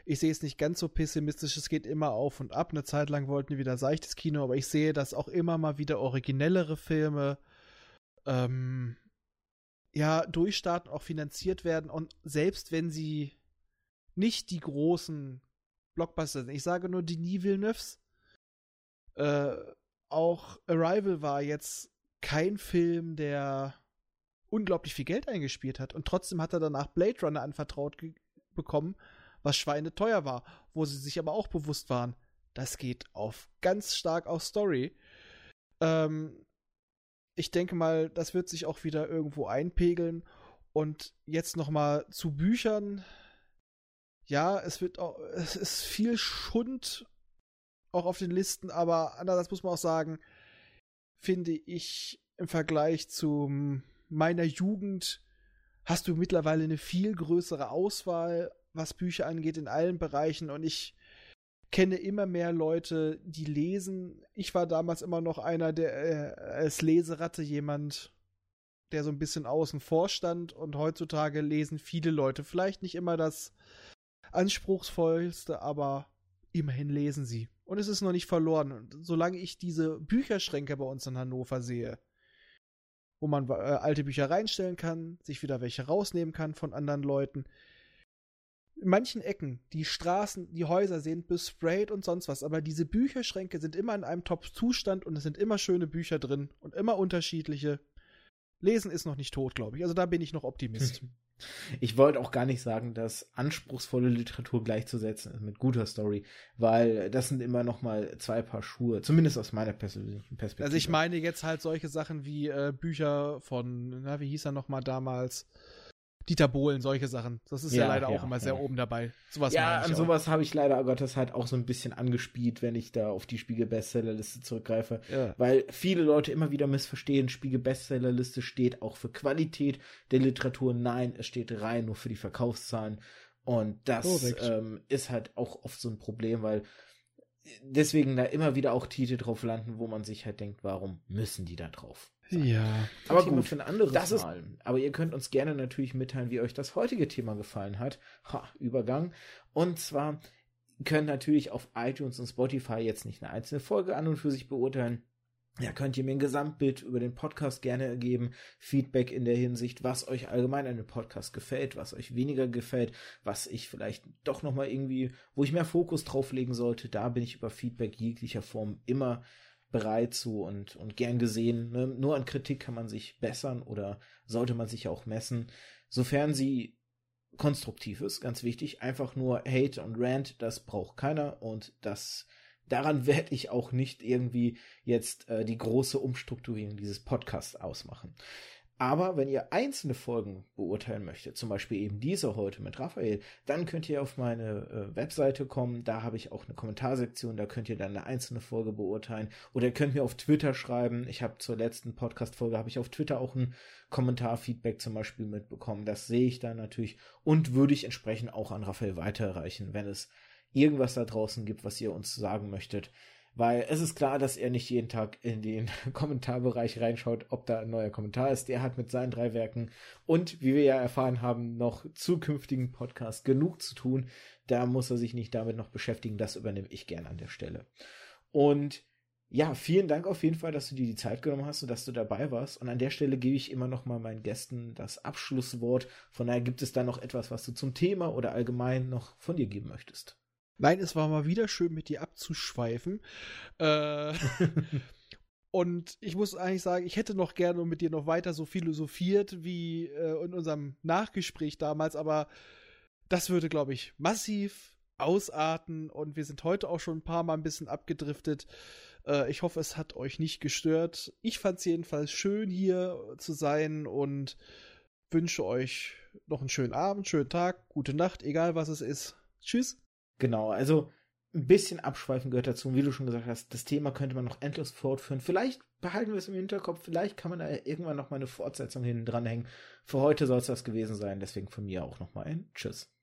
ich sehe es nicht ganz so pessimistisch, es geht immer auf und ab. Eine Zeit lang wollten wir wieder seichtes Kino, aber ich sehe, dass auch immer mal wieder originellere Filme ähm, ja durchstarten, auch finanziert werden und selbst wenn sie nicht die großen Blockbuster sind, ich sage nur die Nie Villeneuves, äh, auch Arrival war jetzt kein Film, der unglaublich viel Geld eingespielt hat. Und trotzdem hat er danach Blade Runner anvertraut bekommen, was schweineteuer war, wo sie sich aber auch bewusst waren, das geht auf ganz stark auf Story. Ähm, ich denke mal, das wird sich auch wieder irgendwo einpegeln. Und jetzt noch mal zu Büchern. Ja, es wird auch, es ist viel Schund auch auf den Listen, aber andererseits muss man auch sagen, finde ich im Vergleich zu meiner Jugend hast du mittlerweile eine viel größere Auswahl, was Bücher angeht, in allen Bereichen. Und ich kenne immer mehr Leute, die lesen. Ich war damals immer noch einer, der äh, als Leseratte jemand, der so ein bisschen außen vor stand. Und heutzutage lesen viele Leute vielleicht nicht immer das anspruchsvollste, aber immerhin lesen sie. Und es ist noch nicht verloren. Und solange ich diese Bücherschränke bei uns in Hannover sehe, wo man äh, alte Bücher reinstellen kann, sich wieder welche rausnehmen kann von anderen Leuten. In manchen Ecken, die Straßen, die Häuser sind besprayt und sonst was, aber diese Bücherschränke sind immer in einem Top-Zustand und es sind immer schöne Bücher drin und immer unterschiedliche. Lesen ist noch nicht tot, glaube ich. Also da bin ich noch Optimist. Ich wollte auch gar nicht sagen, dass anspruchsvolle Literatur gleichzusetzen ist mit guter Story, weil das sind immer noch mal zwei Paar Schuhe, zumindest aus meiner persönlichen Perspektive. Also ich meine jetzt halt solche Sachen wie äh, Bücher von, na, wie hieß er noch mal damals? Dieter Bohlen, solche Sachen. Das ist ja, Ja, leider ja, auch immer ja. sehr oben dabei. Sowas ja, an sowas habe ich leider Gottes halt auch so ein bisschen angespielt, wenn ich da auf die Spiegel-Bestsellerliste zurückgreife. Weil viele Leute immer wieder missverstehen, Spiegel-Bestsellerliste steht auch für Qualität der Literatur. Nein, es steht rein nur für die Verkaufszahlen. Und das ähm, ist halt auch oft so ein Problem, weil deswegen da immer wieder auch Titel drauf landen, wo man sich halt denkt, warum müssen die da drauf? Ja. Aber Thema gut, für ein anderes das ist, Mal. aber ihr könnt uns gerne natürlich mitteilen, wie euch das heutige Thema gefallen hat. Ha, Übergang. Und zwar könnt natürlich auf iTunes und Spotify jetzt nicht eine einzelne Folge an und für sich beurteilen. Ja, könnt ihr mir ein Gesamtbild über den Podcast gerne geben, Feedback in der Hinsicht, was euch allgemein an dem Podcast gefällt, was euch weniger gefällt, was ich vielleicht doch noch mal irgendwie, wo ich mehr Fokus drauf legen sollte. Da bin ich über Feedback jeglicher Form immer bereit zu und, und gern gesehen. Ne? Nur an Kritik kann man sich bessern oder sollte man sich auch messen. Sofern sie konstruktiv ist, ganz wichtig. Einfach nur Hate und Rant, das braucht keiner und das daran werde ich auch nicht irgendwie jetzt äh, die große Umstrukturierung dieses Podcasts ausmachen. Aber wenn ihr einzelne Folgen beurteilen möchtet, zum Beispiel eben diese heute mit Raphael, dann könnt ihr auf meine äh, Webseite kommen. Da habe ich auch eine Kommentarsektion, da könnt ihr dann eine einzelne Folge beurteilen. Oder ihr könnt mir auf Twitter schreiben. Ich habe zur letzten Podcast-Folge habe ich auf Twitter auch ein Kommentarfeedback zum Beispiel mitbekommen. Das sehe ich dann natürlich und würde ich entsprechend auch an Raphael weiterreichen, wenn es irgendwas da draußen gibt, was ihr uns sagen möchtet. Weil es ist klar, dass er nicht jeden Tag in den Kommentarbereich reinschaut, ob da ein neuer Kommentar ist. Der hat mit seinen drei Werken und, wie wir ja erfahren haben, noch zukünftigen Podcast genug zu tun. Da muss er sich nicht damit noch beschäftigen. Das übernehme ich gern an der Stelle. Und ja, vielen Dank auf jeden Fall, dass du dir die Zeit genommen hast und dass du dabei warst. Und an der Stelle gebe ich immer noch mal meinen Gästen das Abschlusswort. Von daher gibt es da noch etwas, was du zum Thema oder allgemein noch von dir geben möchtest. Nein, es war mal wieder schön, mit dir abzuschweifen. Äh, und ich muss eigentlich sagen, ich hätte noch gerne mit dir noch weiter so philosophiert wie äh, in unserem Nachgespräch damals, aber das würde, glaube ich, massiv ausarten und wir sind heute auch schon ein paar Mal ein bisschen abgedriftet. Äh, ich hoffe, es hat euch nicht gestört. Ich fand es jedenfalls schön, hier zu sein und wünsche euch noch einen schönen Abend, schönen Tag, gute Nacht, egal was es ist. Tschüss. Genau, also ein bisschen abschweifen gehört dazu. Und wie du schon gesagt hast, das Thema könnte man noch endlos fortführen. Vielleicht behalten wir es im Hinterkopf, vielleicht kann man da irgendwann noch mal eine Fortsetzung hinten dranhängen. Für heute soll es das gewesen sein, deswegen von mir auch noch mal ein Tschüss.